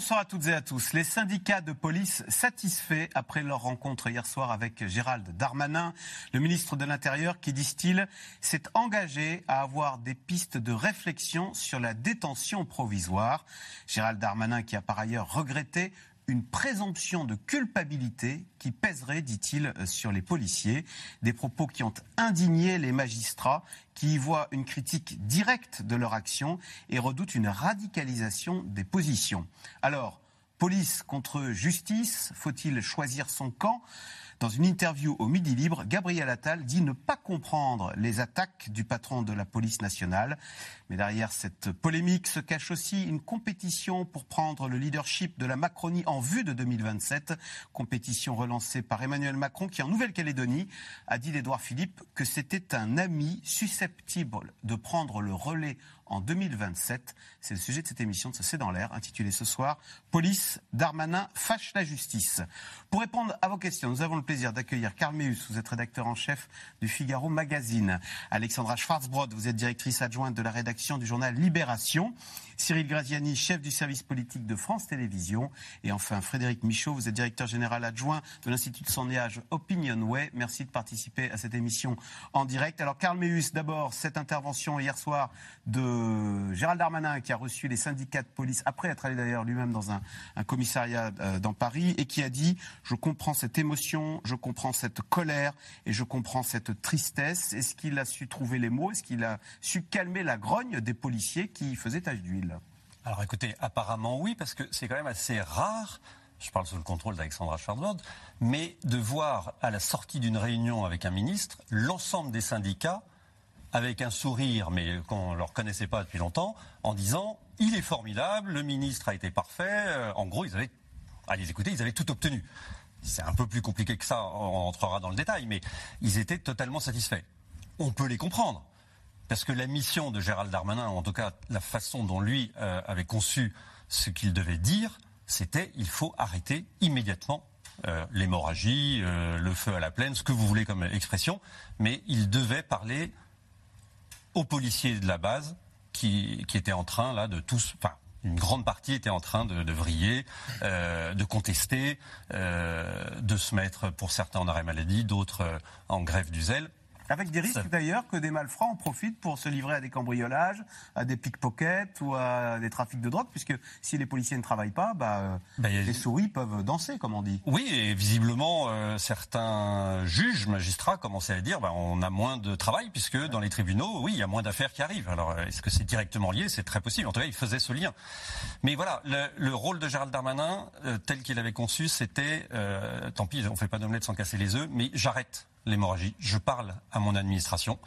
Bonsoir à toutes et à tous. Les syndicats de police satisfaits après leur rencontre hier soir avec Gérald Darmanin, le ministre de l'Intérieur, qui, disent-ils, s'est engagé à avoir des pistes de réflexion sur la détention provisoire. Gérald Darmanin qui a par ailleurs regretté une présomption de culpabilité qui pèserait, dit-il, sur les policiers. Des propos qui ont indigné les magistrats qui y voient une critique directe de leur action et redoutent une radicalisation des positions. Alors, police contre justice, faut-il choisir son camp? Dans une interview au Midi Libre, Gabriel Attal dit ne pas comprendre les attaques du patron de la police nationale. Mais derrière cette polémique se cache aussi une compétition pour prendre le leadership de la Macronie en vue de 2027. Compétition relancée par Emmanuel Macron qui, en Nouvelle-Calédonie, a dit d'Edouard Philippe que c'était un ami susceptible de prendre le relais en 2027. C'est le sujet de cette émission de ce C'est dans l'air, intitulée ce soir Police, Darmanin fâche la justice. Pour répondre à vos questions, nous avons le plaisir d'accueillir Carl Meus, vous êtes rédacteur en chef du Figaro Magazine. Alexandra Schwarzbrod, vous êtes directrice adjointe de la rédaction du journal Libération. Cyril Graziani, chef du service politique de France Télévisions. Et enfin, Frédéric Michaud, vous êtes directeur général adjoint de l'Institut de sondage Opinionway. Merci de participer à cette émission en direct. Alors, Carl Meus, d'abord, cette intervention hier soir de Gérald Darmanin qui a reçu les syndicats de police après être allé d'ailleurs lui-même dans un, un commissariat euh, dans Paris et qui a dit Je comprends cette émotion, je comprends cette colère et je comprends cette tristesse. Est-ce qu'il a su trouver les mots? Est-ce qu'il a su calmer la grogne des policiers qui faisaient tache d'huile? Alors écoutez, apparemment oui, parce que c'est quand même assez rare, je parle sous le contrôle d'Alexandra Schwarzbord, mais de voir à la sortie d'une réunion avec un ministre l'ensemble des syndicats avec un sourire, mais qu'on ne leur connaissait pas depuis longtemps, en disant il est formidable, le ministre a été parfait. Euh, en gros, ils avaient, allez écoutez, ils avaient tout obtenu. C'est un peu plus compliqué que ça, on entrera dans le détail, mais ils étaient totalement satisfaits. On peut les comprendre. Parce que la mission de Gérald Darmanin, en tout cas la façon dont lui euh, avait conçu ce qu'il devait dire, c'était il faut arrêter immédiatement euh, l'hémorragie, euh, le feu à la plaine, ce que vous voulez comme expression, mais il devait parler aux policiers de la base qui, étaient en train là de tous, enfin une grande partie était en train de vriller, de contester, de se mettre pour certains en arrêt maladie, d'autres en grève du zèle. Avec des risques d'ailleurs que des malfrats en profitent pour se livrer à des cambriolages, à des pickpockets ou à des trafics de drogue, puisque si les policiers ne travaillent pas, bah, bah les souris peuvent danser, comme on dit. Oui, et visiblement, euh, certains juges, magistrats commençaient à dire bah, on a moins de travail, puisque dans les tribunaux, oui, il y a moins d'affaires qui arrivent. Alors, est-ce que c'est directement lié? C'est très possible. En tout cas, il faisait ce lien. Mais voilà, le, rôle de Gérald Darmanin, euh, tel qu'il avait conçu, c'était, euh, tant pis, on ne fait pas d'omelette sans casser les œufs, mais j'arrête l'hémorragie. Je parle à mon administration.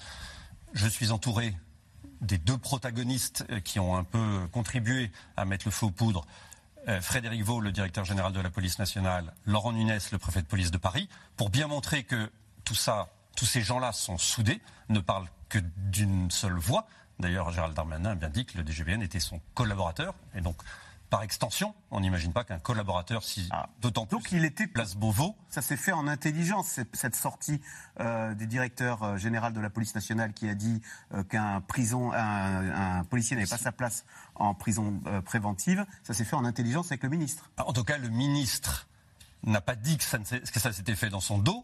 Je suis entouré des deux protagonistes euh, qui ont un peu contribué à mettre le feu aux poudres. Euh, Frédéric Vaux, le directeur général de la police nationale, Laurent Nunes, le préfet de police de Paris, pour bien montrer que tout ça, tous ces gens-là sont soudés, ne parlent que d'une seule voix. D'ailleurs, Gérald Darmanin a bien dit que le DGBN était son collaborateur, et donc par extension, on n'imagine pas qu'un collaborateur, si ah. d'autant plus, Donc il était place Beauvau. Ça s'est fait en intelligence, cette sortie euh, du directeur euh, général de la police nationale qui a dit euh, qu'un prison, un, policier n'avait pas sa place en prison préventive. Ça s'est fait en intelligence avec le ministre. En tout cas, le ministre n'a pas dit que ça, que ça s'était fait dans son dos.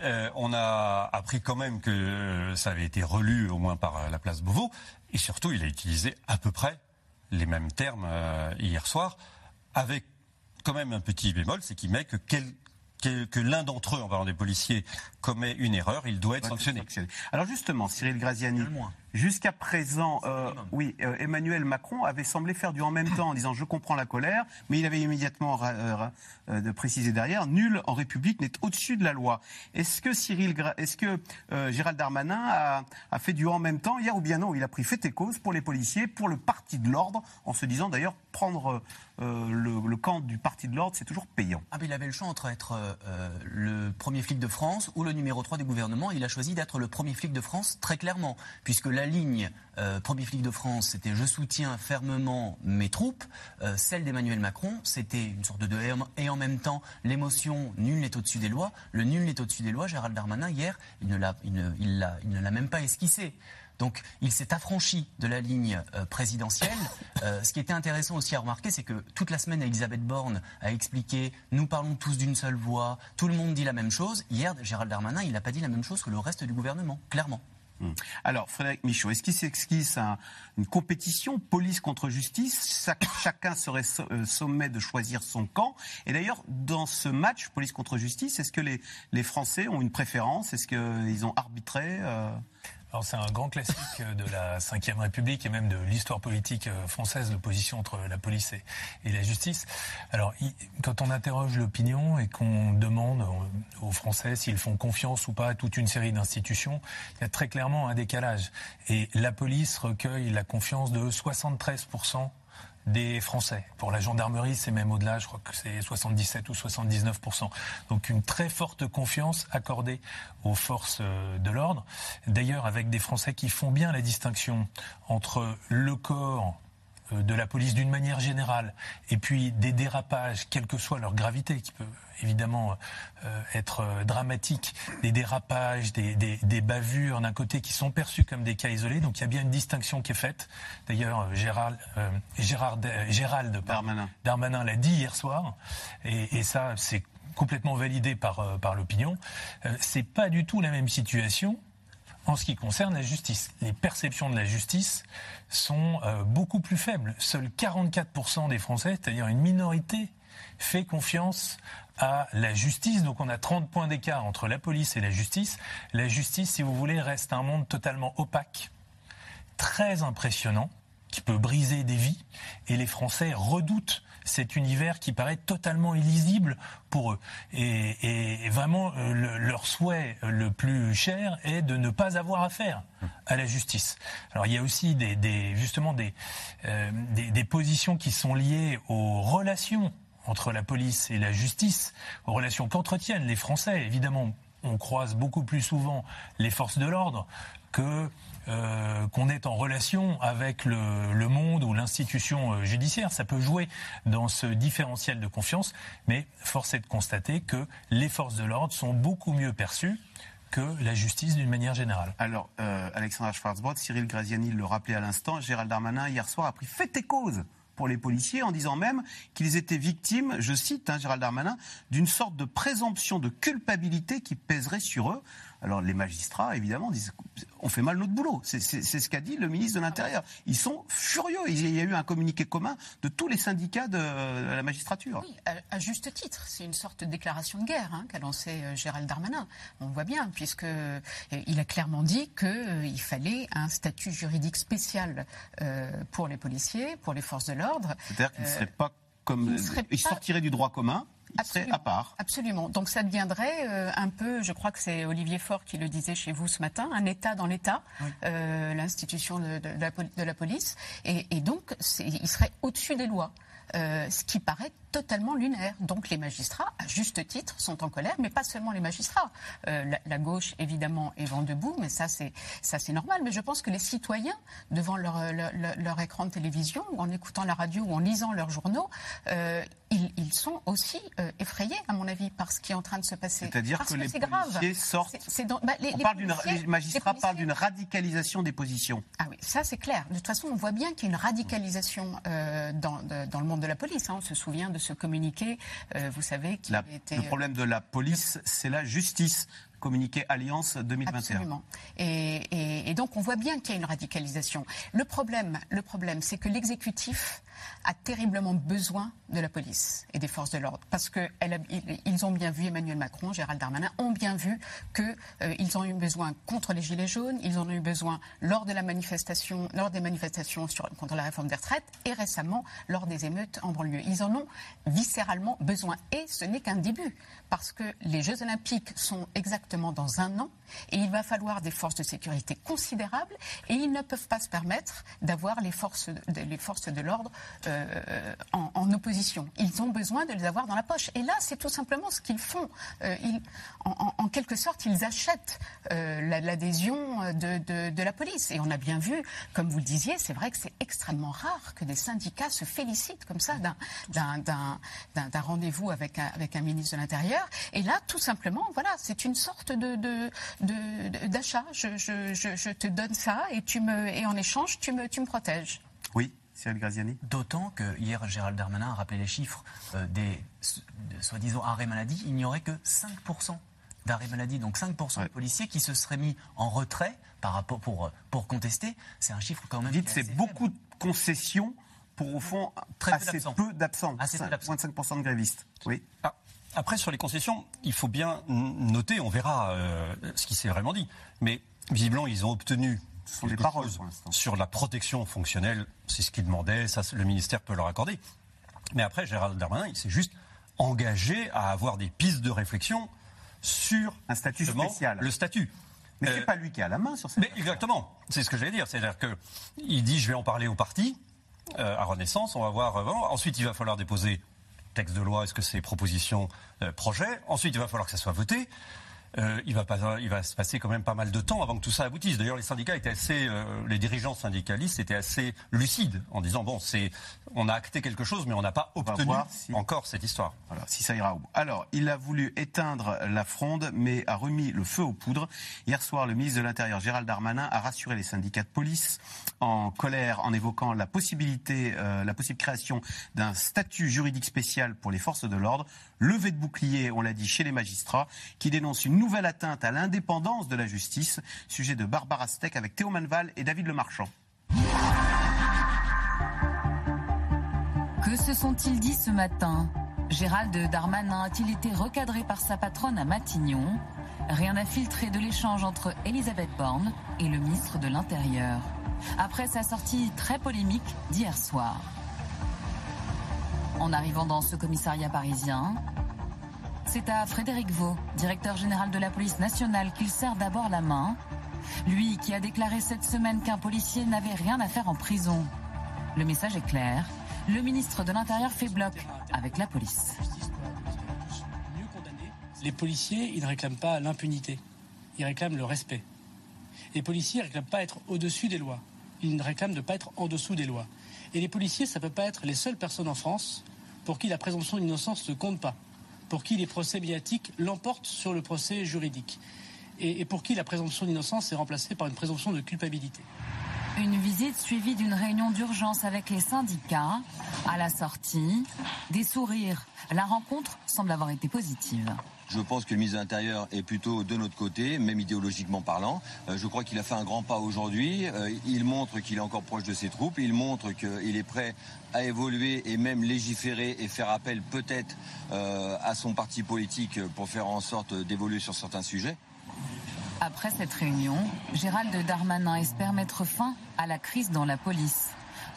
on a appris quand même que ça avait été relu au moins par la place Beauvau. Et surtout, il a utilisé à peu près les mêmes termes euh, hier soir, avec quand même un petit bémol, c'est qu'il met que, que, l'un d'entre eux, en parlant des policiers, commet une erreur, il doit être sanctionné. Alors justement, Cyril Graziani, Jusqu'à présent, euh, oui, euh, Emmanuel Macron avait semblé faire du en même temps en disant je comprends la colère, mais il avait immédiatement euh, de préciser derrière nul en République n'est au-dessus de la loi. Est-ce que Cyril, est-ce que Gérald Darmanin a, a, fait du en même temps hier ou bien non? Il a pris fait et cause pour les policiers, pour le parti de l'ordre, en se disant d'ailleurs prendre le, le, camp du parti de l'ordre, c'est toujours payant. Ah, mais il avait le choix entre être le premier flic de France ou le numéro 3 du gouvernement, il a choisi d'être le premier flic de France, très clairement, puisque la ligne euh, premier flic de France, c'était je soutiens fermement mes troupes. Euh, celle d'Emmanuel Macron, c'était une sorte de et en même temps l'émotion nul n'est au-dessus des lois. Le nul n'est au-dessus des lois. Gérald Darmanin hier, il ne l'a, il ne l'a même pas esquissé. Donc il s'est affranchi de la ligne euh, présidentielle. Euh, ce qui était intéressant aussi à remarquer, c'est que toute la semaine, Elisabeth Borne a expliqué nous parlons tous d'une seule voix, tout le monde dit la même chose. Hier, Gérald Darmanin, il n'a pas dit la même chose que le reste du gouvernement, clairement. Hmm. Alors, Frédéric Michaud, est-ce qu'il s'exquise une compétition police contre justice? Chacun serait euh, sommet de choisir son camp. Et d'ailleurs, dans ce match police contre justice, est-ce que les, les Français ont une préférence? Est-ce qu'ils ont arbitré c'est un grand classique de la Ve République et même de l'histoire politique euh, française, l'opposition entre la police et, la justice. Alors, quand on interroge l'opinion et qu'on demande aux Français s'ils font confiance ou pas à toute une série d'institutions, il y a très clairement un décalage. Et la police recueille la confiance de 73 des Français. Pour la gendarmerie, c'est même au-delà, je crois que c'est 77 ou 79% Donc une très forte confiance accordée aux forces euh, de l'ordre. D'ailleurs, avec des Français qui font bien la distinction entre le corps de la police d'une manière générale, et puis des dérapages, quelle que soit leur gravité, qui peut évidemment euh, être euh, dramatiques, des dérapages, des, des, bavures d'un côté qui sont perçus comme des cas isolés. Donc il y a bien une distinction qui est faite. D'ailleurs, Gérald, Gérard, Gérald Darmanin, Darmanin l'a dit hier soir, et, et ça c'est complètement validé par, par l'opinion. c'est pas du tout la même situation en ce qui concerne la justice. Les perceptions de la justice sont euh, beaucoup plus faibles. Seuls 44% des Français, c'est-à-dire une minorité, fait confiance à la justice. Donc on a 30 points d'écart entre la police et la justice. La justice, si vous voulez, reste un monde totalement opaque, très impressionnant, qui peut briser des vies. Et les Français redoutent cet univers qui paraît totalement illisible pour eux. Et, vraiment, euh, leur souhait le plus cher est de ne pas avoir affaire à la justice. Alors il y a aussi justement euh, des, positions qui sont liées aux relations entre la police et la justice, aux relations qu'entretiennent les Français. Évidemment, on croise beaucoup plus souvent les forces de l'ordre que euh, qu'on est en relation avec le, monde ou l'institution euh, judiciaire. Ça peut jouer dans ce différentiel de confiance, mais force est de constater que les forces de l'ordre sont beaucoup mieux perçues que la justice d'une manière générale. Alors, euh, Alexandra Schwarzbrod, Cyril Graziani le rappelait à l'instant, Gérald Darmanin hier soir a pris fait et cause pour les policiers en disant même qu'ils étaient victimes, je cite hein, Gérald Darmanin, d'une sorte de présomption de culpabilité qui pèserait sur eux. Alors les magistrats, évidemment, disent on fait mal notre boulot. C'est ce qu'a dit le ministre de l'Intérieur. Ils sont furieux. Il y a eu un communiqué commun de tous les syndicats de la magistrature. Oui, à, juste titre. C'est une sorte de déclaration de guerre hein, qu'a lancé euh, Gérald Darmanin. On voit bien, puisqu'il euh, a clairement dit qu'il euh, fallait un statut juridique spécial pour les policiers, pour les forces de l'ordre. C'est-à-dire qu'il ne serait pas comme. Il, sortirait du droit commun Absolument. à part. Absolument. Donc ça deviendrait euh, un peu, je crois que c'est Olivier Faure qui le disait chez vous ce matin, un État dans l'État, euh, l'institution de, la, police, et, et donc il serait au-dessus des lois. Euh, ce qui paraît totalement lunaire. Donc les magistrats, à juste titre, sont en colère, mais pas seulement les magistrats. Euh, la, gauche, évidemment, est vent debout, mais ça c'est ça c'est normal. Mais je pense que les citoyens, devant leur, leur, écran de télévision, ou en écoutant la radio, ou en lisant leurs journaux, euh, ils, sont aussi effrayés, à mon avis, par ce qui est en train de se passer. C'est-à-dire que, les policiers sortent. Bah, les, les, magistrats parlent d'une radicalisation des positions. Ah oui, ça c'est clair. De toute façon, on voit bien qu'il y a une radicalisation dans, dans le monde de la police. Hein. On se souvient de ce communiqué, euh, vous savez, qui était... Le problème de la police, c'est la justice communiqué Alliance 2021. Absolument. Et, et, donc on voit bien qu'il y a une radicalisation. Le problème, le problème, c'est que l'exécutif a terriblement besoin de la police et des forces de l'ordre parce que ils ont bien vu Emmanuel Macron, Gérald Darmanin ont bien vu qu'ils euh, ont eu besoin contre les gilets jaunes, ils en ont eu besoin lors de la manifestation, lors des manifestations contre la réforme des retraites et récemment lors des émeutes en banlieue. Ils en ont viscéralement besoin et ce n'est qu'un début parce que les Jeux Olympiques sont exactement dans un an et il va falloir des forces de sécurité considérables et ils ne peuvent pas se permettre d'avoir les forces de l'ordre en, opposition. Ils ont besoin de les avoir dans la poche. Et là, c'est tout simplement ce qu'ils font. Ils, en, quelque sorte, ils achètent l'adhésion de, la police. Et on a bien vu, comme vous le disiez, c'est vrai que c'est extrêmement rare que des syndicats se félicitent comme ça d'un rendez-vous avec un, ministre de l'Intérieur. Et là, tout simplement, voilà, c'est une sorte d'achat. Je, te donne ça et, en échange, tu me protèges. Oui. Cyril Graziani D'autant que hier, Gérald Darmanin a rappelé les chiffres euh, des soi-disant arrêts maladie. Il n'y aurait que 5% d'arrêts maladie, donc 5% de policiers qui se seraient mis en retrait par rapport pour, pour contester. C'est un chiffre quand même. Vite, c'est beaucoup de concessions pour au fond Très assez peu d'absents. Moins de 5% de grévistes. Oui. Ah, après, sur les concessions, il faut bien noter, on verra euh, ce qui s'est vraiment dit. Mais visiblement, ils ont obtenu ce sont des paroles sur la protection fonctionnelle. C'est ce qu'ils demandaient, ça, le ministère peut leur accorder. Mais après, Gérald Darmanin, il s'est juste engagé à avoir des pistes de réflexion sur un statut spécial. Le statut. Mais c'est euh, pas lui qui a la main sur ça. Mais exactement, c'est ce que j'allais dire. C'est-à-dire que il dit je vais en parler au parti euh, à Renaissance, on va voir. ensuite, il va falloir déposer texte de loi, est-ce que c'est proposition, euh, projet Ensuite, il va falloir que ça soit voté. Euh, il, va pas, il va se passer quand même pas mal de temps avant que tout ça aboutisse. D'ailleurs, les syndicats étaient assez, euh, les dirigeants syndicalistes étaient assez lucides en disant bon, c'est, on a acté quelque chose, mais on n'a pas obtenu encore cette histoire. Voilà, si ça ira au bout. Alors, il a voulu éteindre la fronde, mais a remis le feu aux poudres. Hier soir, le ministre de l'Intérieur, Gérald Darmanin, a rassuré les syndicats de police en colère en évoquant la possibilité, euh, la possible création d'un statut juridique spécial pour les forces de l'ordre, levé de bouclier, on l'a dit, chez les magistrats, qui dénoncent une nouvelle atteinte à l'indépendance de la justice. Sujet de Barbara Steck avec Théo Manval et David Lemarchand. Que se sont-ils dit ce matin? Gérald Darmanin a-t-il été recadré par sa patronne à Matignon? Rien à filtrer de l'échange entre Elisabeth Borne et le ministre de l'Intérieur. Après sa sortie très polémique d'hier soir. En arrivant dans ce commissariat parisien, c'est à Frédéric Vaux, directeur général de la police nationale, qu'il sert d'abord la main. Lui qui a déclaré cette semaine qu'un policier n'avait rien à faire en prison. Le message est clair. Le ministre de l'Intérieur fait bloc avec la police. Les policiers, ils ne réclament pas l'impunité. Ils réclament le respect. Les policiers ne réclament pas être au-dessus des lois. Ils réclament de ne pas être en dessous des lois. Et les policiers, ça ne peut pas être les seules personnes en France pour qui la présomption d'innocence ne compte pas pour qui les procès médiatiques l'emportent sur le procès juridique et, pour qui la présomption d'innocence est remplacée par une présomption de culpabilité. Une visite suivie d'une réunion d'urgence avec les syndicats. À la sortie, des sourires. La rencontre semble avoir été positive. Je pense que le ministre de l'Intérieur est plutôt de notre côté, même idéologiquement parlant. Euh, je crois qu'il a fait un grand pas aujourd'hui. Euh, il montre qu'il est encore proche de ses troupes. Il montre qu'il est prêt à évoluer et même légiférer et faire appel peut-être euh, à son parti politique pour faire en sorte d'évoluer sur certains sujets. Après cette réunion, Gérald Darmanin espère mettre fin à la crise dans la police.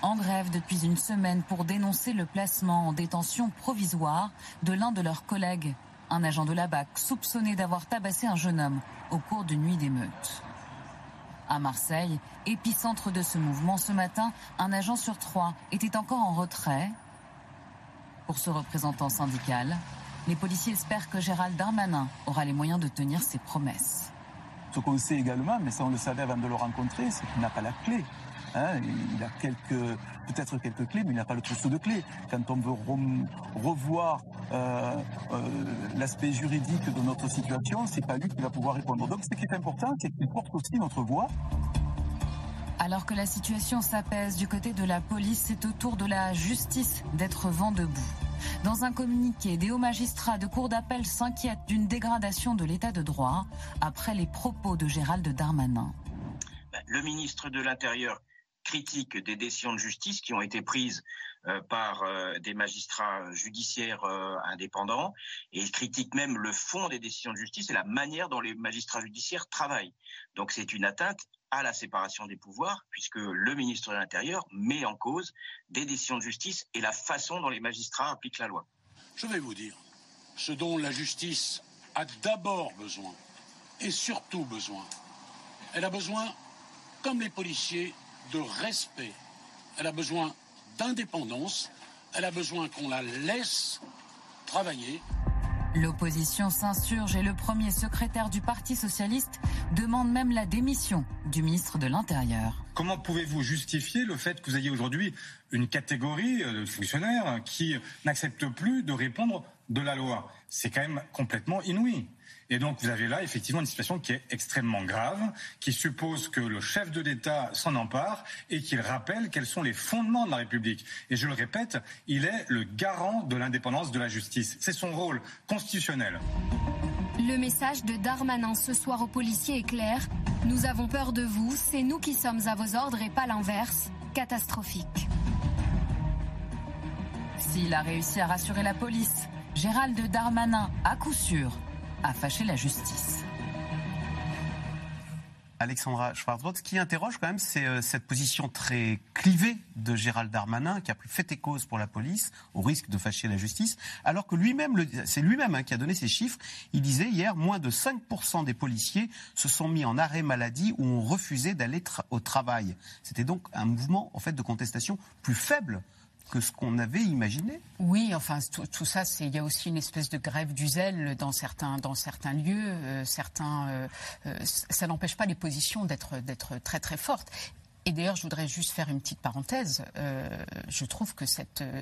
En grève depuis une semaine pour dénoncer le placement en détention provisoire de l'un de leurs collègues un agent de la BAC soupçonné d'avoir tabassé un jeune homme au cours d'une nuit d'émeute. À Marseille, épicentre de ce mouvement ce matin, un agent sur trois était encore en retrait. Pour ce représentant syndical, les policiers espèrent que Gérald Darmanin aura les moyens de tenir ses promesses. Ce qu'on sait également, mais ça on le savait avant de le rencontrer, c'est qu'il n'a pas la clé. Hein, il a quelques, peut-être quelques clés, mais il n'a pas le trousseau de clés. Quand on veut revoir euh, euh, l'aspect juridique de notre situation, c'est pas lui qui va pouvoir répondre. Donc, ce qui est important, c'est qu'il porte aussi notre voix. Alors que la situation s'apaise du côté de la police, c'est au tour de la justice d'être vent debout. Dans un communiqué, des hauts magistrats de cour d'appel s'inquiètent d'une dégradation de l'état de droit après les propos de Gérald Darmanin. Le ministre de l'Intérieur critique des décisions de justice qui ont été prises euh, par euh, des magistrats judiciaires euh, indépendants et il critique même le fond des décisions de justice et la manière dont les magistrats judiciaires travaillent. Donc c'est une atteinte à la séparation des pouvoirs puisque le ministre de l'Intérieur met en cause des décisions de justice et la façon dont les magistrats appliquent la loi. Je vais vous dire ce dont la justice a d'abord besoin et surtout besoin. Elle a besoin, comme les policiers, de respect. Elle a besoin d'indépendance. Elle a besoin qu'on la laisse travailler. L'opposition s'insurge et le premier secrétaire du Parti socialiste demande même la démission du ministre de l'Intérieur. Comment pouvez-vous justifier le fait que vous ayez aujourd'hui une catégorie de fonctionnaires qui n'acceptent plus de répondre de la loi? C'est quand même complètement inouï. Et donc vous avez là effectivement une situation qui est extrêmement grave, qui suppose que le chef de l'État s'en empare et qu'il rappelle quels sont les fondements de la République. Et je le répète, il est le garant de l'indépendance de la justice. C'est son rôle constitutionnel. Le message de Darmanin ce soir aux policiers est clair. Nous avons peur de vous, c'est nous qui sommes à vos ordres et pas l'inverse. Catastrophique. S'il a réussi à rassurer la police, Gérald Darmanin, à coup sûr, a fâché la justice. Alexandra Schwarzbrot, ce qui interroge quand même, c'est euh, cette position très clivée de Gérald Darmanin, qui a pris fait et cause pour la police, au risque de fâcher la justice, alors que lui-même, c'est lui-même hein, qui a donné ces chiffres. Il disait hier, moins de 5% des policiers se sont mis en arrêt maladie ou ont refusé d'aller au travail. C'était donc un mouvement, en fait, de contestation plus faible que ce qu'on avait imaginé. Oui, enfin tout, ça, c'est il y a aussi une espèce de grève du zèle dans certains dans certains lieux. Euh, certains, euh, euh, ça n'empêche pas les positions d'être d'être très très fortes. Et d'ailleurs, je voudrais juste faire une petite parenthèse. Euh, je trouve que cette, euh,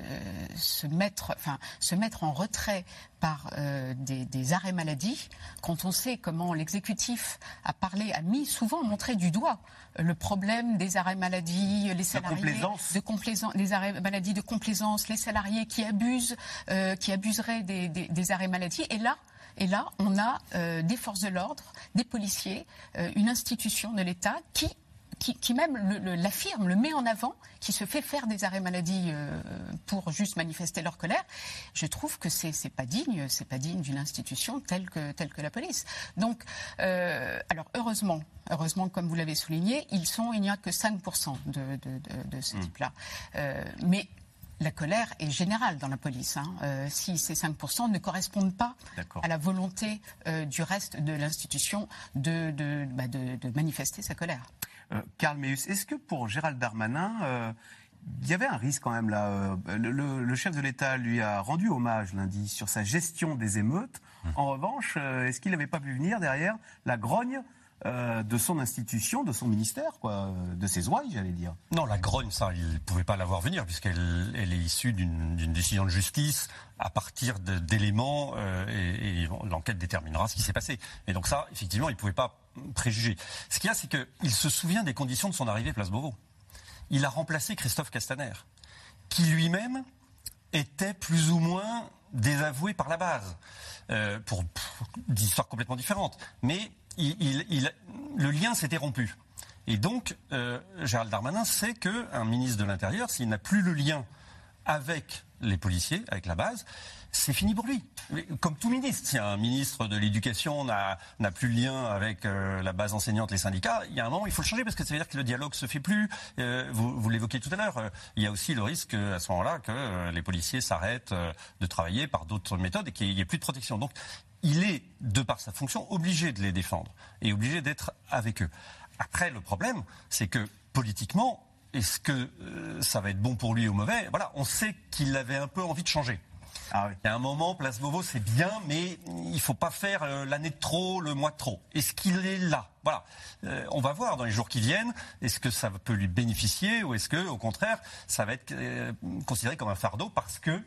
se, mettre, enfin, se mettre en retrait par euh, des, des, arrêts maladie, quand on sait comment l'exécutif a parlé, a mis souvent montré du doigt le problème des arrêts maladie, les salariés de complaisance, des arrêts maladie de complaisance, les salariés qui abusent, qui abuseraient des, des, des, arrêts maladie, et là. Et là, on a des forces de l'ordre, des policiers, une institution de l'État qui qui, même l'affirme, le, met en avant, qui se fait faire des arrêts maladie euh, pour juste manifester leur colère, je trouve que c'est n'est pas digne, c'est pas digne d'une institution telle que telle que la police. Donc, euh, alors heureusement, heureusement, comme vous l'avez souligné, ils sont, il n'y a que 5% de, de, ce mmh. type-là. Euh, mais la colère est générale dans la police. Hein. si ces 5% ne correspondent pas à la volonté du reste de l'institution de, bah, de, manifester sa colère. Euh, Karl Meus, est-ce que pour Gérald Darmanin, euh, il y avait un risque quand même là. Euh, le, chef de l'État lui a rendu hommage lundi sur sa gestion des émeutes. Hum. En revanche, est-ce qu'il n'avait pas pu venir derrière la grogne de son institution, de son ministère, quoi, de ses ouailles, j'allais dire. Non, la grogne, ça, il ne pouvait pas la voir venir, puisqu'elle elle est issue d'une décision de justice à partir d'éléments, et, et l'enquête déterminera ce qui s'est passé. Et donc ça, effectivement, il ne pouvait pas préjugé. Ce qu'il y a, c'est qu'il se souvient des conditions de son arrivée Place Beauvau. Il a remplacé Christophe Castaner, qui lui-même était plus ou moins désavoué par la base, euh, pour, d'histoires complètement différentes. Mais le lien s'était rompu. Et donc, euh, Gérald Darmanin sait qu'un ministre de l'Intérieur, s'il n'a plus le lien avec les policiers, avec la base, c'est fini pour lui. Comme tout ministre, si un ministre de l'Éducation n'a plus le lien avec euh, la base enseignante, les syndicats, il y a un moment, il faut le changer parce que ça veut dire que le dialogue se fait plus. Euh, vous, l'évoquiez tout à l'heure. Il y a aussi le risque à ce moment-là que les policiers s'arrêtent de travailler par d'autres méthodes et qu'il n'y ait plus de protection. Donc, il est, de par sa fonction, obligé de les défendre et obligé d'être avec eux. Après, le problème, c'est que politiquement, est-ce que ça va être bon pour lui ou mauvais? Voilà, on sait qu'il avait un peu envie de changer. Ah Il y a un moment, Place Beauvau, c'est bien, mais il ne faut pas faire euh, l'année de trop, le mois de trop. Est-ce qu'il est là? Voilà. Euh, on va voir dans les jours qui viennent. Est-ce que ça peut lui bénéficier ou est-ce que, au contraire, ça va être euh, considéré comme un fardeau parce que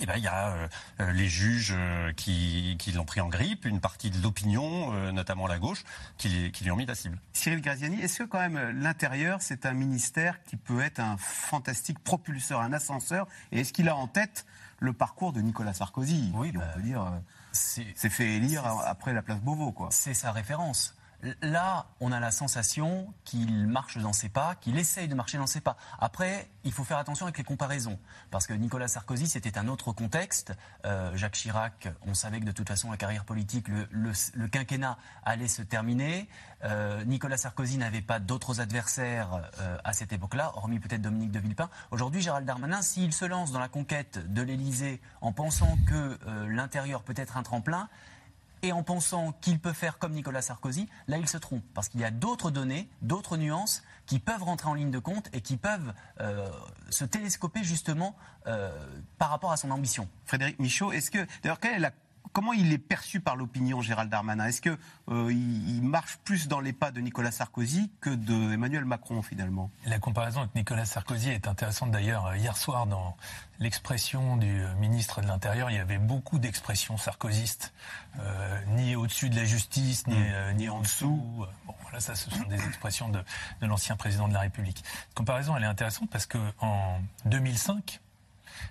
eh ben, il y a les juges qui, l'ont pris en grippe, une partie de l'opinion, notamment la gauche, qui, qui, lui ont mis la cible. Cyril Graziani, est-ce que quand même l'intérieur, c'est un ministère qui peut être un fantastique propulseur, un ascenseur? Et est-ce qu'il a en tête le parcours de Nicolas Sarkozy. Oui, on bah, peut dire, euh, c'est fait élire après la place Beauvau, quoi? C'est sa référence. Là, on a la sensation qu'il marche dans ses pas, qu'il essaye de marcher dans ses pas. Après, il faut faire attention avec les comparaisons, parce que Nicolas Sarkozy, c'était un autre contexte. Euh, Jacques Chirac, on savait que de toute façon, la carrière politique, le, quinquennat allait se terminer. Euh, Nicolas Sarkozy n'avait pas d'autres adversaires euh, à cette époque-là, hormis peut-être Dominique de Villepin. Aujourd'hui, Gérald Darmanin, s'il se lance dans la conquête de l'Élysée en pensant que l'intérieur peut être un tremplin, et en pensant qu'il peut faire comme Nicolas Sarkozy, là il se trompe, parce qu'il y a d'autres données, d'autres nuances qui peuvent rentrer en ligne de compte et qui peuvent euh, se télescoper justement euh, par rapport à son ambition. Frédéric Michaud, est-ce que d'ailleurs quelle est la comment il est perçu par l'opinion, Gérald Darmanin? Est-ce qu'il euh, il marche plus dans les pas de Nicolas Sarkozy que de Emmanuel Macron, finalement? La comparaison avec Nicolas Sarkozy est intéressante d'ailleurs. Hier soir, dans l'expression du ministre de l'Intérieur, il y avait beaucoup d'expressions sarkozystes, euh, ni au-dessus de la justice, ni, mm. euh, ni en dessous. Bon, voilà, ça, ce sont des expressions de, de l'ancien président de la République. La comparaison, elle est intéressante parce qu'en 2005,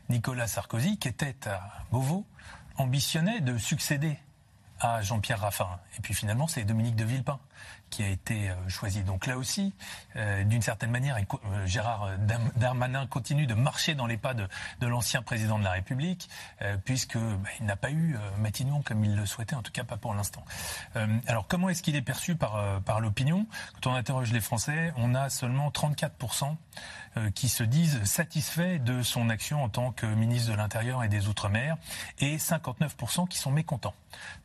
Nicolas Sarkozy, qui était à Beauvau, ambitionnait de succéder à Jean-Pierre Raffarin. Et puis finalement, c'est Dominique de Villepin qui a été euh, choisi. Donc là aussi, euh, d'une certaine manière, euh, Gérard Darmanin continue de marcher dans les pas de, l'ancien président de la République, puisque bah, n'a pas eu Matignon comme il le souhaitait, en tout cas pas pour l'instant. alors comment est-ce qu'il est perçu par, par l'opinion? Quand on interroge les Français, on a seulement 34% qui se disent satisfaits de son action en tant que ministre de l'Intérieur et des Outre-mer, et 59% qui sont mécontents.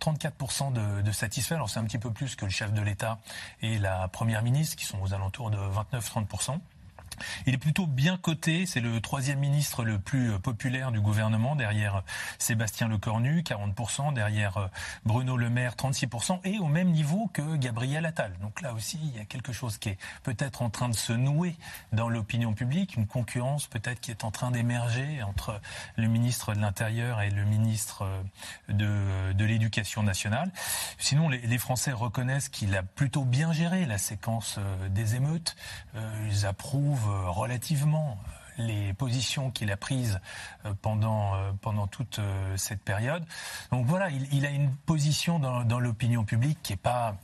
34% de, de satisfaits, alors c'est un petit peu plus que le chef de l'État et la Première ministre, qui sont aux alentours de 29-30%. Il est plutôt bien coté. C'est le troisième ministre le plus populaire du gouvernement, derrière Sébastien Lecornu, 40%, derrière euh, Bruno Le Maire, 36%, et au même niveau que Gabriel Attal. Donc là aussi, il y a quelque chose qui est peut-être en train de se nouer dans l'opinion publique, une concurrence peut-être qui est en train d'émerger entre le ministre de l'Intérieur et le ministre euh, de, l'Éducation nationale. Sinon, les, les Français reconnaissent qu'il a plutôt bien géré la séquence euh, des émeutes. Ils approuvent euh, relativement les positions qu'il a prises euh, pendant, euh, pendant toute cette période. Donc voilà, il, a une position dans, l'opinion publique qui n'est pas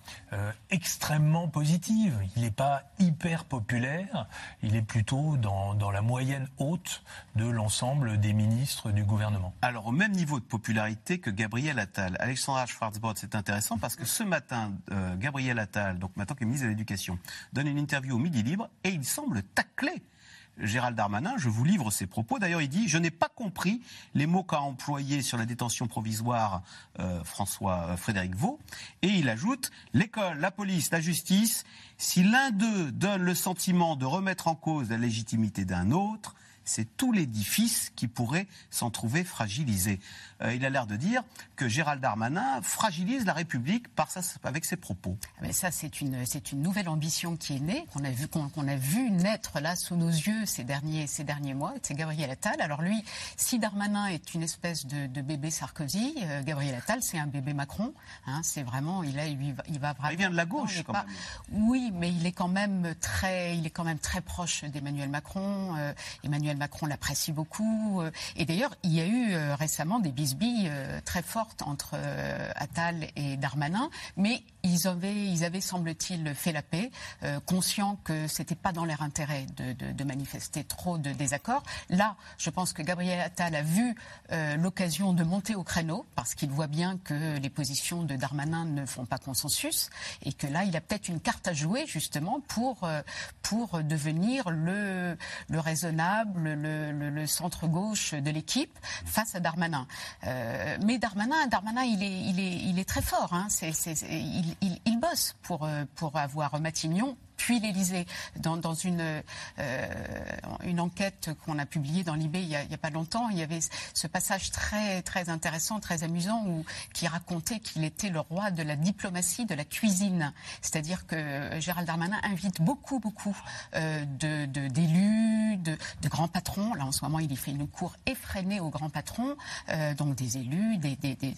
extrêmement positive. Il n'est pas hyper populaire. Il est plutôt dans, dans la moyenne haute de l'ensemble des ministres du gouvernement. Alors au même niveau de popularité que Gabriel Attal. Alexandra Schwarzbord, c'est intéressant parce que ce matin, Gabriel Attal, donc maintenant qui est ministre de l'Éducation, donne une interview au Midi Libre et il semble tacler Gérald Darmanin, je vous livre ses propos. D'ailleurs, il dit Je n'ai pas compris les mots qu'a employés sur la détention provisoire euh, François euh, Frédéric Vaux. Et il ajoute L'école, la police, la justice, si l'un d'eux donne le sentiment de remettre en cause la légitimité d'un autre, c'est tout l'édifice qui pourrait s'en trouver fragilisé. Euh, il a l'air de dire que Gérald Darmanin fragilise la République par avec ses propos. Mais ça, c'est une, c'est une nouvelle ambition qui est née, qu'on a vu, qu'on, a vu naître là sous nos yeux ces derniers, ces derniers mois. C'est Gabriel Attal. Alors lui, si Darmanin est une espèce de, bébé Sarkozy, euh, Gabriel Attal, c'est un bébé Macron. Hein, c'est vraiment, il, a, il, va, il va vraiment. Il vient de la gauche, quand même. Oui, mais il est quand même très, il est quand même très proche d'Emmanuel Macron. Euh, Emmanuel Macron l'apprécie beaucoup. Euh, et d'ailleurs, il y a eu euh, récemment des bisbilles euh, très fortes entre Attal et Darmanin, mais ils avaient, ils avaient semble-t-il, fait la paix, conscients que c'était pas dans leur intérêt de, manifester trop de désaccords. Là, je pense que Gabriel Attal a vu l'occasion de monter au créneau parce qu'il voit bien que les positions de Darmanin ne font pas consensus et que là, il a peut-être une carte à jouer justement pour pour devenir le le raisonnable, le, centre gauche de l'équipe face à Darmanin. Euh, mais Darmanin, Darmanin, il est, il est, il est très fort. Hein. il, il, bosse pour, euh, pour avoir Matignon puis l'Élysée. Dans, une, euh, une enquête qu'on a publiée dans l'IB il n'y a, pas longtemps, il y avait ce passage très, très intéressant, très amusant, où, qui racontait qu'il était le roi de la diplomatie, de la cuisine. C'est-à-dire que Gérald Darmanin invite beaucoup, beaucoup euh, d'élus, de, grands patrons. Là, en ce moment, il y fait une cour effrénée aux grands patrons, euh, donc des élus, des,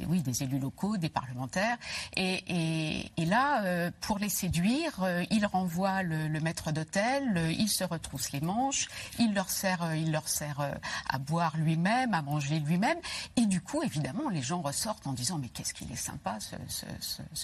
oui, des élus locaux, des parlementaires. Et, là, pour les séduire, il renvoie le, maître d'hôtel, euh, il se retrousse les manches, il leur sert, euh, il leur sert euh, à boire lui-même, à manger lui-même, et du coup, évidemment, les gens ressortent en disant mais qu'est-ce qu'il est sympa ce.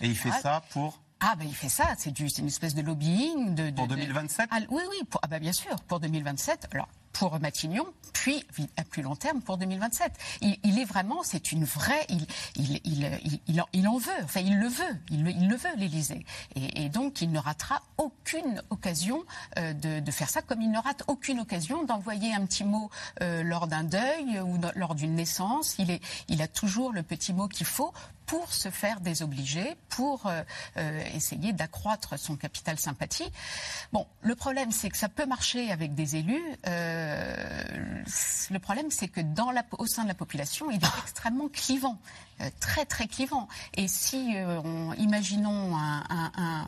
et il fait ça pour ah ben il fait ça, c'est une espèce de lobbying de, pour 2027. oui oui, pour, ah ben bien sûr pour 2027. Alors pour Matignon, puis à plus long terme pour 2027. Il, est vraiment, c'est une vraie, il, il, il, il, en, veut, enfin il le veut, il, le veut l'Élysée. Et, donc il ne ratera aucune occasion euh, de, de, faire ça, comme il ne rate aucune occasion d'envoyer un petit mot euh, lors d'un deuil ou lors d'une naissance. Il, est, il a toujours le petit mot qu'il faut pour se faire désobliger, pour euh, euh, essayer d'accroître son capital sympathie. Bon, le problème, c'est que ça peut marcher avec des élus. Euh, le problème, c'est que dans la, au sein de la population, il est extrêmement clivant. Euh, très très clivant. Et si, euh, on, imaginons un,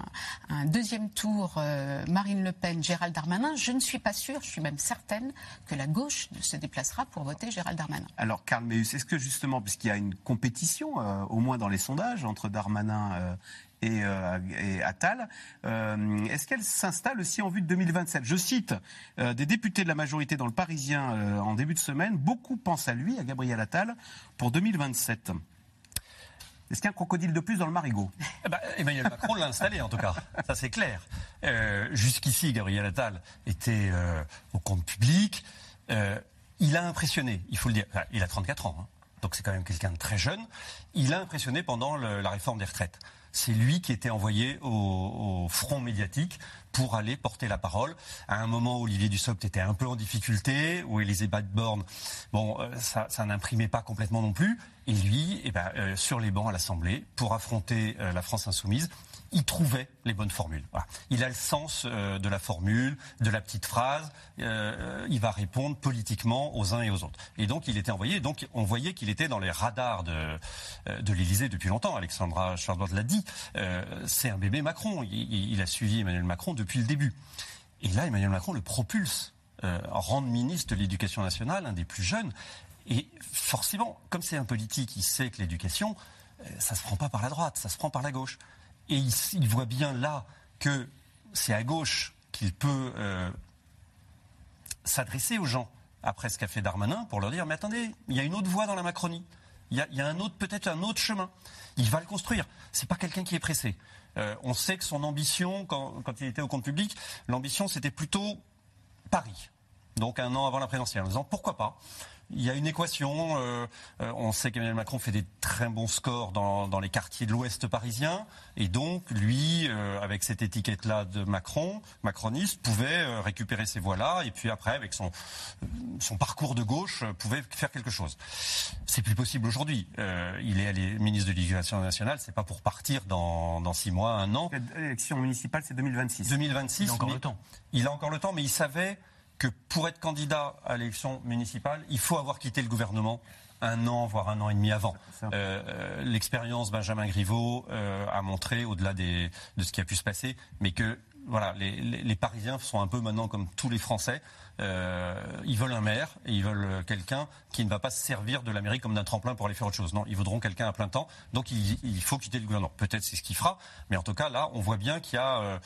deuxième tour euh, Marine Le Pen, Gérald Darmanin, je ne suis pas sûre, je suis même certaine que la gauche se déplacera pour voter Gérald Darmanin. Alors Karl Meus, est-ce que justement, puisqu'il y a une compétition, au moins dans les sondages, entre Darmanin et, Attal. Est-ce qu'elle s'installe aussi en vue de 2027 Je cite des députés de la majorité dans le Parisien en début de semaine. Beaucoup pensent à lui, à Gabriel Attal, pour 2027. Est-ce qu'il y a un crocodile de plus dans le marigot? Eh ben, Emmanuel Macron l'a installé en tout cas, ça c'est clair. Euh, jusqu'ici, Gabriel Attal était euh, au compte public. Euh, il a impressionné, il faut le dire. il a 34 ans, hein. donc c'est quand même quelqu'un de très jeune. Il a impressionné pendant la réforme des retraites. C'est lui qui était envoyé au, front médiatique pour aller porter la parole. À un moment où Olivier Dussopt était un peu en difficulté, où Elisabeth Borne, bon, ça, ça n'imprimait pas complètement non plus. Et lui, eh ben, euh, sur les bancs à l'Assemblée, pour affronter euh, la France insoumise, il trouvait les bonnes formules. Il a le sens euh, de la formule, de la petite phrase. il va répondre politiquement aux uns et aux autres. Et donc, il était envoyé. Donc, on voyait qu'il était dans les radars de, de l'Élysée depuis longtemps. Alexandra Chardot l'a dit. c'est un bébé Macron. Il, a suivi Emmanuel Macron depuis le début. Et là, Emmanuel Macron le propulse. rendre ministre de l'Éducation nationale, un des plus jeunes, et forcément, comme c'est un politique, il sait que l'éducation, euh, ça se prend pas par la droite, ça se prend par la gauche. Et il, voit bien là que c'est à gauche qu'il peut euh, s'adresser aux gens après ce qu'a fait Darmanin pour leur dire mais attendez, il y a une autre voie dans la Macronie. Il y a, un autre, peut-être un autre chemin. Il va le construire. C'est pas quelqu'un qui est pressé. Euh, on sait que son ambition, quand, quand il était au compte public, l'ambition c'était plutôt Paris. Donc un an avant la présidentielle, en disant pourquoi pas il y a une équation. Euh, euh, on sait qu'Emmanuel Macron fait des très bons scores dans, les quartiers de l'Ouest parisien, et donc lui, euh, avec cette étiquette-là de Macron, macroniste, pouvait récupérer ces voix-là, et puis après, avec son son parcours de gauche, pouvait faire quelque chose. C'est plus possible aujourd'hui. il est allé ministre de l'Éducation nationale, c'est pas pour partir dans, dans six mois, un an. L'élection municipale, c'est 2026. 2026. Il a encore le temps. Il a encore le temps, mais il savait que pour être candidat à l'élection municipale, il faut avoir quitté le gouvernement un an, voire un an et demi avant. Euh, euh, l'expérience Benjamin Griveaux euh, a montré, au-delà de ce qui a pu se passer, mais que voilà, les, Parisiens sont un peu maintenant comme tous les Français. ils veulent un maire et ils veulent quelqu'un qui ne va pas se servir de la mairie comme d'un tremplin pour aller faire autre chose. Non, ils voudront quelqu'un à plein temps. Donc il, il faut quitter le gouvernement. Peut-être c'est ce qu'il fera, mais en tout cas là, on voit bien qu'il y a,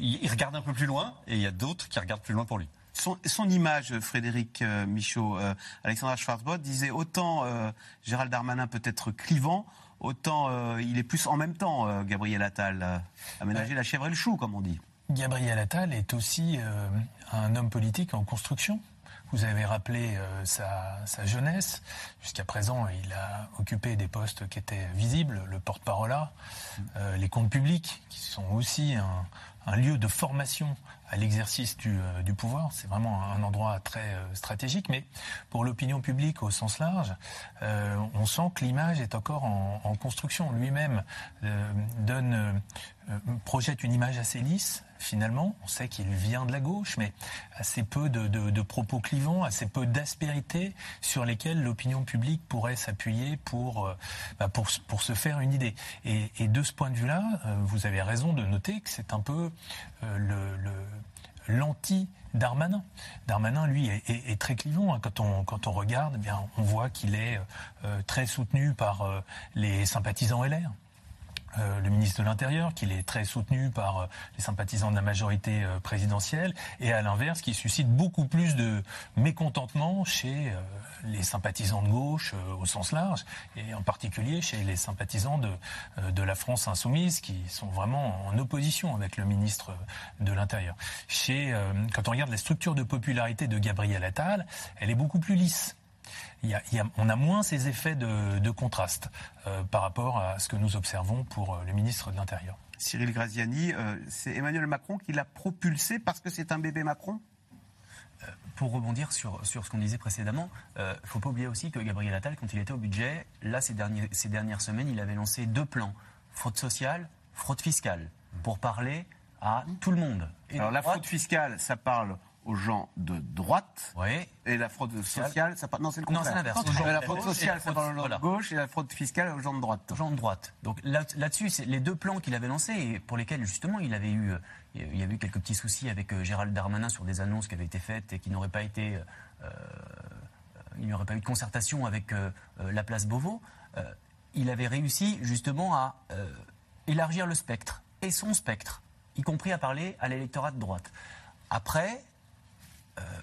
il regarde un peu plus loin et il y a d'autres qui regardent plus loin pour lui. Son, image, Frédéric euh, Michaud, euh, Alexandra Schwarzbott disait autant euh, Gérald Darmanin peut être clivant, autant il est plus en même temps, Gabriel Attal, aménager la chèvre et le chou, comme on dit. Gabriel Attal est aussi un homme politique en construction. Vous avez rappelé sa, jeunesse. Jusqu'à présent, il a occupé des postes qui étaient visibles, le porte-parole, les comptes publics, qui sont aussi un, un lieu de formation à l'exercice du, euh, du, pouvoir. C'est vraiment un endroit très euh, stratégique. Mais pour l'opinion publique au sens large, euh, on sent que l'image est encore en, en construction. Lui-même donne, projette une image assez lisse. Finalement, on sait qu'il vient de la gauche, mais assez peu de, propos clivants, assez peu d'aspérité sur lesquelles l'opinion publique pourrait s'appuyer pour, bah pour, pour se faire une idée. Et, de ce point de vue-là, vous avez raison de noter que c'est un peu le l'anti-Darmanin. Darmanin, lui, est, très clivant. Hein. Quand on, quand on regarde, eh on voit qu'il est euh, très soutenu par euh, les sympathisants LR. Euh, le ministre de l'Intérieur, qu'il est très soutenu par euh, les sympathisants de la majorité euh, présidentielle, et à l'inverse, qui suscite beaucoup plus de mécontentement chez les sympathisants de gauche au sens large, et en particulier chez les sympathisants de, de la France insoumise, qui sont vraiment en opposition avec le ministre de l'Intérieur. Quand on regarde la structure de popularité de Gabriel Attal, elle est beaucoup plus lisse on a moins ces effets de, contraste euh, par rapport à ce que nous observons pour euh, le ministre de l'Intérieur. Cyril Graziani, euh, c'est Emmanuel Macron qui l'a propulsé parce que c'est un bébé Macron? Pour rebondir sur, sur ce qu'on disait précédemment, il ne faut pas oublier aussi que Gabriel Attal, quand il était au budget, là, ces, ces dernières semaines, il avait lancé deux plans, fraude sociale, fraude fiscale, pour parler à tout le monde. Alors la fraude fiscale, ça parle aux gens de droite. Oui. Et la fraude sociale, ça non, c'est le contraire. Non, c'est l'inverse. La fraude sociale, ça parle aux gens de gauche et la fraude fiscale aux gens de droite. Aux gens de droite. Donc là-dessus, c'est les deux plans qu'il avait lancés et pour lesquels justement il avait eu, il y avait eu quelques petits soucis avec euh, Gérald Darmanin sur des annonces qui avaient été faites et qui n'auraient pas été, euh, il n'y aurait pas eu de concertation avec euh, la place Beauvau. il avait réussi justement à élargir le spectre et son spectre, y compris à parler à l'électorat de droite. Après, euh,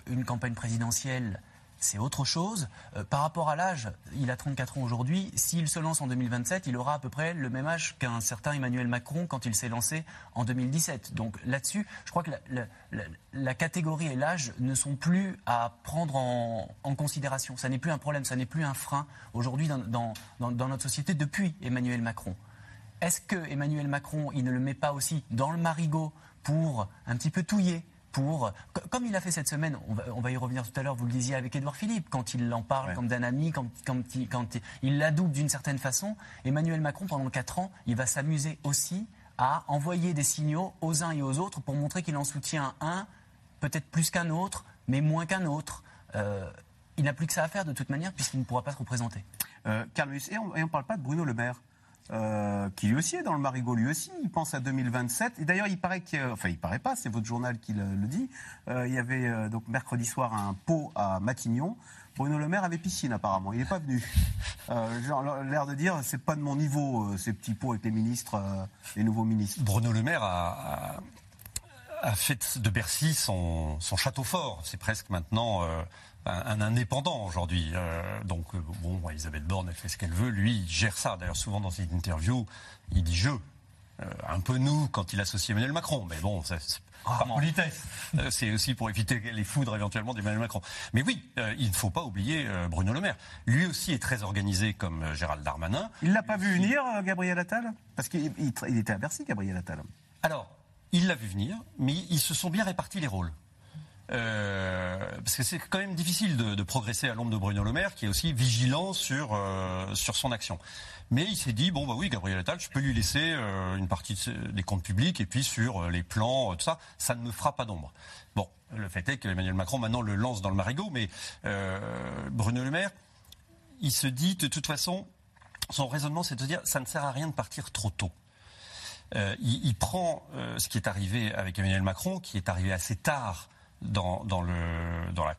une campagne présidentielle, c'est autre chose. Euh, par rapport à l'âge, il a 34 ans aujourd'hui. S'il se lance en 2027, il aura à peu près le même âge qu'un certain Emmanuel Macron quand il s'est lancé en 2017. Donc là-dessus, je crois que la, catégorie et l'âge ne sont plus à prendre en, considération. Ça n'est plus un problème, ça n'est plus un frein aujourd'hui dans, dans notre société depuis Emmanuel Macron. Est-ce que Emmanuel Macron, il ne le met pas aussi dans le marigot pour un petit peu touiller pour, comme il a fait cette semaine, on va, y revenir tout à l'heure, vous le disiez avec Édouard Philippe, quand il en parle comme d'un ami, quand, il, quand il d'une certaine façon, Emmanuel Macron, pendant quatre ans, il va s'amuser aussi à envoyer des signaux aux uns et aux autres pour montrer qu'il en soutient un, peut-être plus qu'un autre, mais moins qu'un autre. Euh, il n'a plus que ça à faire de toute manière puisqu'il ne pourra pas se représenter. Euh, Carlos, et on ne parle pas de Bruno Le Maire euh, qui lui aussi est dans le marigot, lui aussi, il pense à 2027. Et d'ailleurs, il paraît que, enfin, il paraît pas, c'est votre journal qui le, dit. Euh, il y avait euh, donc mercredi soir un pot à Matignon. Bruno Le Maire avait piscine apparemment, il n'est pas venu. L'air de dire, c'est pas de mon niveau ces petits pots avec les ministres, les nouveaux ministres. Bruno Le Maire a, a, fait de Bercy son, son château fort. C'est presque maintenant un, indépendant aujourd'hui. Euh, donc, euh, bon, Elisabeth Borne, elle fait ce qu'elle veut. Lui, il gère ça. D'ailleurs, souvent dans ses interviews, il dit je. Euh, un peu nous quand il associe Emmanuel Macron. Mais bon, c'est par politesse. c'est aussi pour éviter les foudres éventuellement d'Emmanuel Macron. Mais oui, il ne faut pas oublier Bruno Le Maire. Lui aussi est très organisé comme Gérald Darmanin. Il l'a pas vu venir, Gabriel Attal? Parce qu'il était à Bercy, Gabriel Attal. Alors, il l'a vu venir, mais ils se sont bien répartis les rôles. Euh, parce que c'est quand même difficile de, progresser à l'ombre de Bruno Le Maire, qui est aussi vigilant sur euh, sur son action. Mais il s'est dit bon bah oui, Gabriel Attal, je peux lui laisser euh, une partie des comptes publics et puis sur les plans, tout ça, ça ne me fera pas d'ombre. Bon, le fait est que Emmanuel Macron maintenant le lance dans le marigot, mais Bruno Le Maire, il se dit de toute façon, son raisonnement, c'est de dire ça ne sert à rien de partir trop tôt. Il, prend ce qui est arrivé avec Emmanuel Macron, qui est arrivé assez tard dans, dans, le, dans la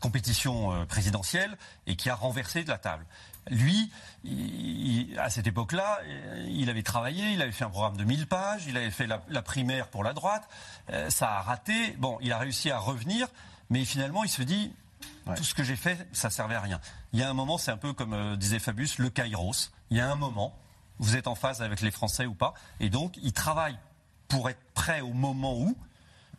compétition euh, présidentielle et qui a renversé de la table. Lui, il, à cette époque-là, il avait travaillé, il avait fait un programme de 1000 pages, il avait fait la, la primaire pour la droite, euh, ça a raté. Bon, il a réussi à revenir, mais finalement, il se dit, tout ce que j'ai fait, ça servait à rien. Il y a un moment, c'est un peu comme euh, disait Fabius, le Kairos. Il y a un moment, vous êtes en phase avec les Français ou pas, et donc il travaille pour être prêt au moment où,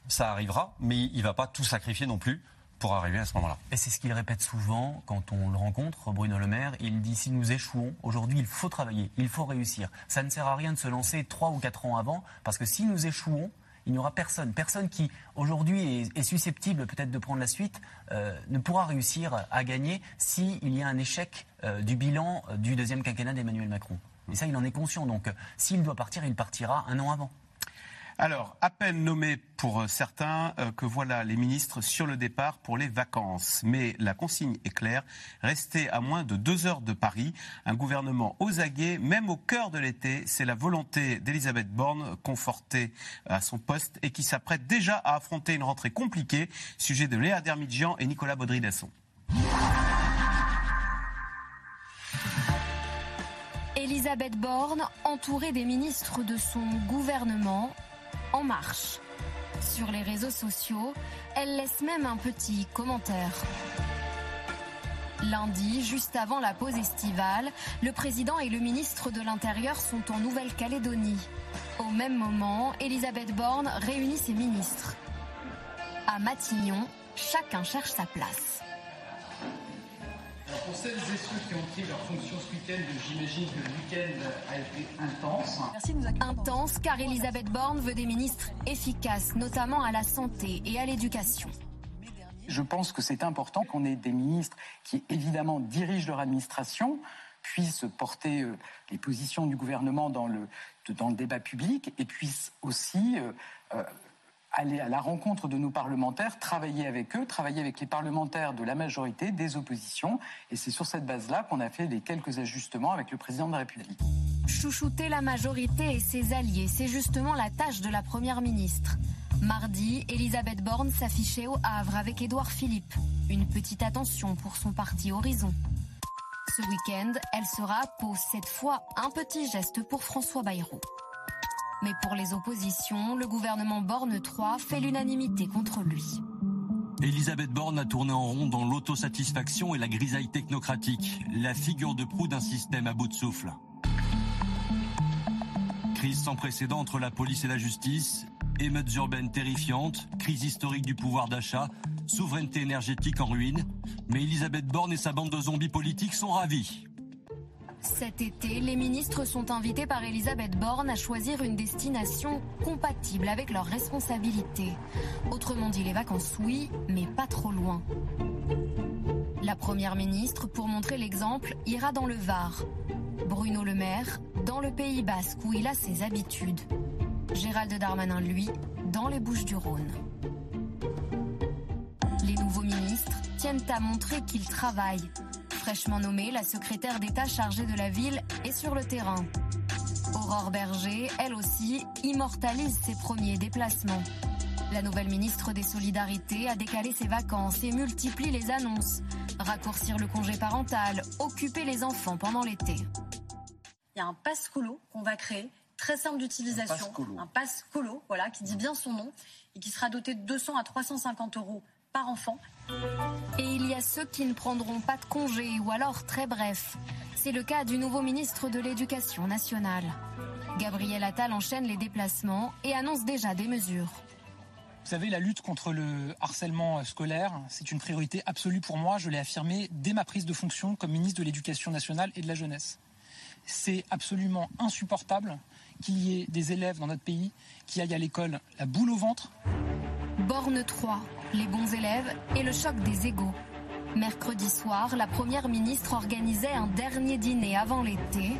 ça arrivera, mais il ne va pas tout sacrifier non plus pour arriver à ce moment-là. Et c'est ce qu'il répète souvent quand on le rencontre, Bruno Le Maire. Il dit si nous échouons, aujourd'hui, il faut travailler, il faut réussir. Ça ne sert à rien de se lancer trois ou quatre ans avant, parce que si nous échouons, il n'y aura personne. Personne qui, aujourd'hui, est, susceptible peut-être de prendre la suite, euh, ne pourra réussir à gagner s'il y a un échec euh, du bilan euh, du deuxième quinquennat d'Emmanuel Macron. Et ça, il en est conscient. Donc, s'il doit partir, il partira un an avant. Alors, à peine nommé pour certains euh, que voilà les ministres sur le départ pour les vacances. Mais la consigne est claire, rester à moins de deux heures de Paris, un gouvernement aux aguets, même au cœur de l'été, c'est la volonté d'Elisabeth Borne, confortée à son poste et qui s'apprête déjà à affronter une rentrée compliquée, sujet de Léa Dermidjian et Nicolas Baudry-Dasson. Elisabeth Borne, entourée des ministres de son gouvernement, en marche. Sur les réseaux sociaux, elle laisse même un petit commentaire. Lundi, juste avant la pause estivale, le président et le ministre de l'Intérieur sont en Nouvelle-Calédonie. Au même moment, Elisabeth Borne réunit ses ministres. À Matignon, chacun cherche sa place. Pour celles et ceux qui ont pris leur fonction ce week-end, j'imagine que le week-end a été intense. Intense car Elisabeth Borne veut des ministres efficaces, notamment à la santé et à l'éducation. Je pense que c'est important qu'on ait des ministres qui, évidemment, dirigent leur administration, puissent porter euh, les positions du gouvernement dans le, dans le débat public et puissent aussi euh, euh, aller à la rencontre de nos parlementaires, travailler avec eux, travailler avec les parlementaires de la majorité, des oppositions. Et c'est sur cette base-là qu'on a fait les quelques ajustements avec le président de la République. Chouchouter la majorité et ses alliés, c'est justement la tâche de la Première ministre. Mardi, Elisabeth Borne s'affichait au Havre avec Édouard Philippe. Une petite attention pour son parti Horizon. Ce week-end, elle sera Pau, cette fois un petit geste pour François Bayrou. Mais pour les oppositions, le gouvernement Borne 3 fait l'unanimité contre lui. Elisabeth Borne a tourné en rond dans l'autosatisfaction et la grisaille technocratique, la figure de proue d'un système à bout de souffle. Crise sans précédent entre la police et la justice, émeutes urbaines terrifiantes, crise historique du pouvoir d'achat, souveraineté énergétique en ruine. Mais Elisabeth Borne et sa bande de zombies politiques sont ravis. Cet été, les ministres sont invités par Elisabeth Borne à choisir une destination compatible avec leurs responsabilités. Autrement dit, les vacances, oui, mais pas trop loin. La première ministre, pour montrer l'exemple, ira dans le Var. Bruno Le Maire, dans le Pays Basque, où il a ses habitudes. Gérald Darmanin, lui, dans les Bouches du Rhône. Les nouveaux ministres tiennent à montrer qu'ils travaillent. Fraîchement nommée, la secrétaire d'État chargée de la ville est sur le terrain. Aurore Berger, elle aussi, immortalise ses premiers déplacements. La nouvelle ministre des Solidarités a décalé ses vacances et multiplie les annonces. Raccourcir le congé parental, occuper les enfants pendant l'été. Il y a un passe colo qu'on va créer très simple d'utilisation, un passe colo, voilà, qui dit bien son nom et qui sera doté de 200 à 350 euros par enfant. Et il y a ceux qui ne prendront pas de congé ou alors très bref. C'est le cas du nouveau ministre de l'Éducation nationale. Gabriel Attal enchaîne les déplacements et annonce déjà des mesures. Vous savez, la lutte contre le harcèlement scolaire, c'est une priorité absolue pour moi. Je l'ai affirmé dès ma prise de fonction comme ministre de l'Éducation nationale et de la jeunesse. C'est absolument insupportable qu'il y ait des élèves dans notre pays qui aillent à l'école la boule au ventre. Borne 3, les bons élèves et le choc des égaux. Mercredi soir, la Première ministre organisait un dernier dîner avant l'été,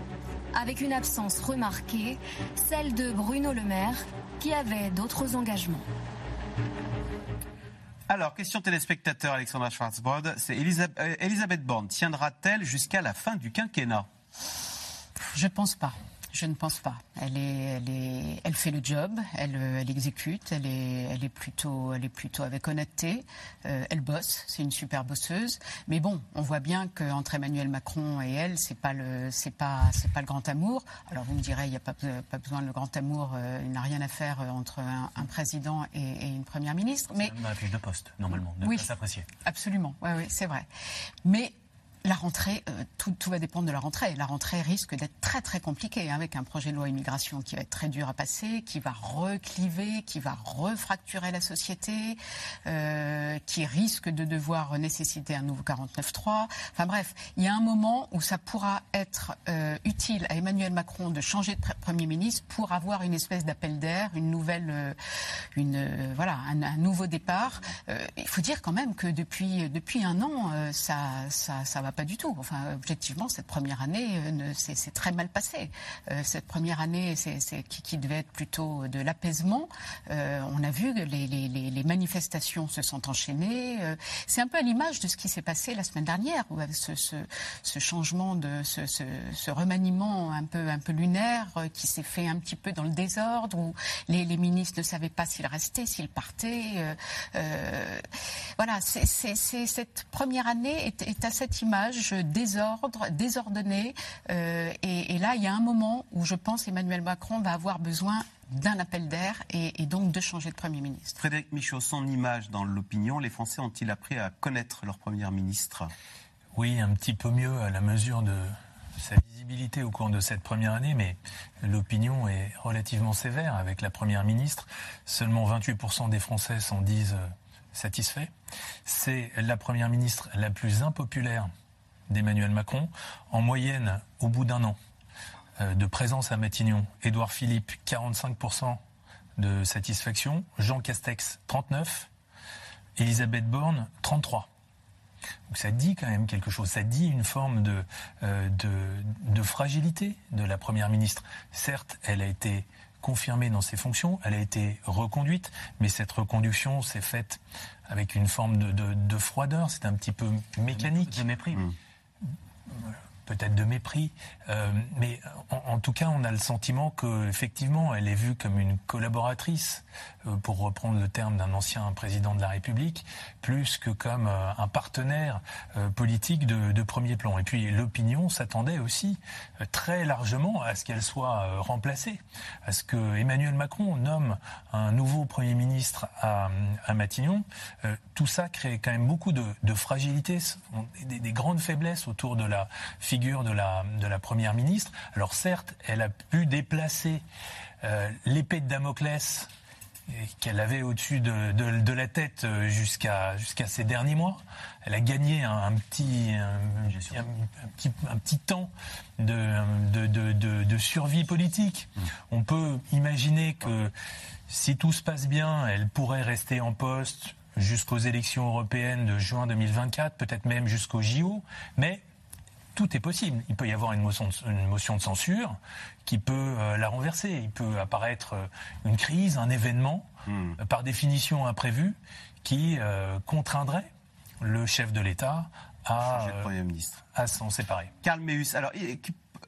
avec une absence remarquée, celle de Bruno Le Maire, qui avait d'autres engagements. Alors, question téléspectateur Alexandra Schwarzbrod, c'est Elisabeth, Elisabeth Borne tiendra-t-elle jusqu'à la fin du quinquennat? Je pense pas. Je ne pense pas. Elle, est, elle, est, elle fait le job, elle, elle exécute, elle est, elle, est plutôt, elle est plutôt avec honnêteté, euh, elle bosse, c'est une super bosseuse. Mais bon, on voit bien qu'entre Emmanuel Macron et elle, c'est pas le, c'est pas, c'est pas le grand amour. Alors vous me direz, il n'y a pas, pas besoin de le grand amour, euh, il n'a rien à faire entre un, un président et, et, une première ministre. Mais la fiche de poste, normalement, ne oui, pas s'apprécier. Absolument, oui, oui, c'est vrai. Mais la rentrée, euh, tout, va dépendre de la rentrée. La rentrée risque d'être très très compliquée hein, avec un projet de loi immigration qui va être très dur à passer, qui va recliver, qui va refracturer la société, euh, qui risque de devoir nécessiter un nouveau 49.3. Enfin bref, il y a un moment où ça pourra être euh, utile à Emmanuel Macron de changer de Premier ministre pour avoir une espèce d'appel d'air, une nouvelle, une voilà, un, un, nouveau départ. Il faut dire quand même que depuis depuis un an, ça ça ça va pas du tout. Enfin, objectivement, cette première année, euh, c'est très mal passé. Euh, cette première année, c'est qui, devait être plutôt de l'apaisement. Euh, on a vu que les, manifestations se sont enchaînées. C'est un peu à l'image de ce qui s'est passé la semaine dernière, où ce, changement ce, remaniement un peu un peu lunaire qui s'est fait un petit peu dans le désordre, où les, ministres ne savaient pas s'ils restaient, s'ils partaient. voilà, cette première année est à cette image désordre, désordonné. Euh, et, là, il y a un moment où je pense Emmanuel Macron va avoir besoin d'un appel d'air et, donc de changer de Premier ministre. Frédéric Michaud, son image dans l'opinion, les Français ont-ils appris à connaître leur Premier ministre? Oui, un petit peu mieux à la mesure de sa visibilité au cours de cette première année, mais l'opinion est relativement sévère avec la Première ministre. Seulement 28% des Français s'en disent satisfaits. C'est la Première ministre la plus impopulaire d'Emmanuel Macron. En moyenne, au bout d'un an euh, de présence à Matignon, Édouard Philippe, 45% de satisfaction, Jean Castex, 39%, Elisabeth Borne, 33%. Donc ça dit quand même quelque chose, ça dit une forme de, euh, de, de, fragilité de la Première ministre. Certes, elle a été confirmée dans ses fonctions, elle a été reconduite, mais cette reconduction s'est faite avec une forme de, de froideur, c'est un petit peu mécanique. De mépris. Mmh somewhere. Peut-être de mépris, euh, mais en, tout cas, on a le sentiment qu'effectivement, elle est vue comme une collaboratrice, euh, pour reprendre le terme d'un ancien président de la République, plus que comme euh, un partenaire politique de, premier plan. Et puis l'opinion s'attendait aussi très largement à ce qu'elle soit remplacée, à ce que Emmanuel Macron nomme un nouveau Premier ministre à, à Matignon. tout ça crée quand même beaucoup de, de fragilité, des, des, grandes faiblesses autour de la figure de la, de la Première ministre. Alors certes, elle a pu déplacer l'épée de Damoclès qu'elle avait au-dessus de, de, la tête euh, jusqu'à jusqu'à ces derniers mois. Elle a gagné un, petit, un, petit, un petit temps de, de, survie politique. Mm. On peut imaginer que si tout se passe bien, elle pourrait rester en poste jusqu'aux élections européennes de juin 2024, peut-être même jusqu'au JO, mais tout est possible. Il peut y avoir une motion de, une motion de censure qui peut euh, la renverser. Il peut apparaître euh, une crise, un événement, hmm. euh, par définition imprévu, qui contraindrait le chef de l'État à, à s'en séparer. Karl Meus, alors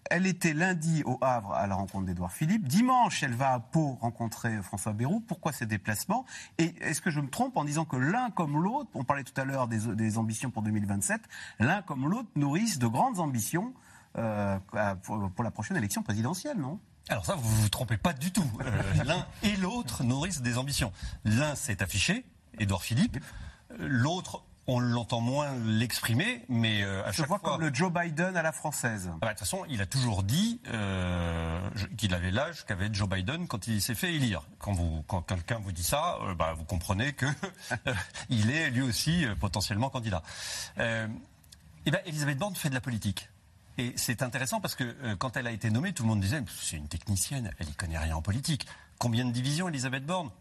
elle était lundi au Havre à la rencontre d'Edouard Philippe. Dimanche, elle va à Pau rencontrer François Bayrou. Pourquoi ces déplacements? Et est-ce que je me trompe en disant que l'un comme l'autre, on parlait tout à l'heure des, ambitions pour 2027, l'un comme l'autre nourrissent de grandes ambitions euh, pour, la prochaine élection présidentielle, non? Alors ça, vous vous trompez pas du tout. Euh, l'un et l'autre nourrissent des ambitions. L'un s'est affiché, Édouard Philippe. L'autre on l'entend moins l'exprimer, mais euh, à Je chaque vois fois... comme le Joe Biden à la française. Ah bah, de toute façon, il a toujours dit euh, qu'il avait l'âge qu'avait Joe Biden quand il s'est fait élire. Quand, vous, quand quelqu'un vous dit ça, euh, bah, vous comprenez que il est lui aussi potentiellement candidat. et ben, Elisabeth Borne fait de la politique. Et c'est intéressant parce que quand elle a été nommée, tout le monde disait c'est une technicienne, elle y connaît rien en politique. Combien de divisions Elisabeth Borne?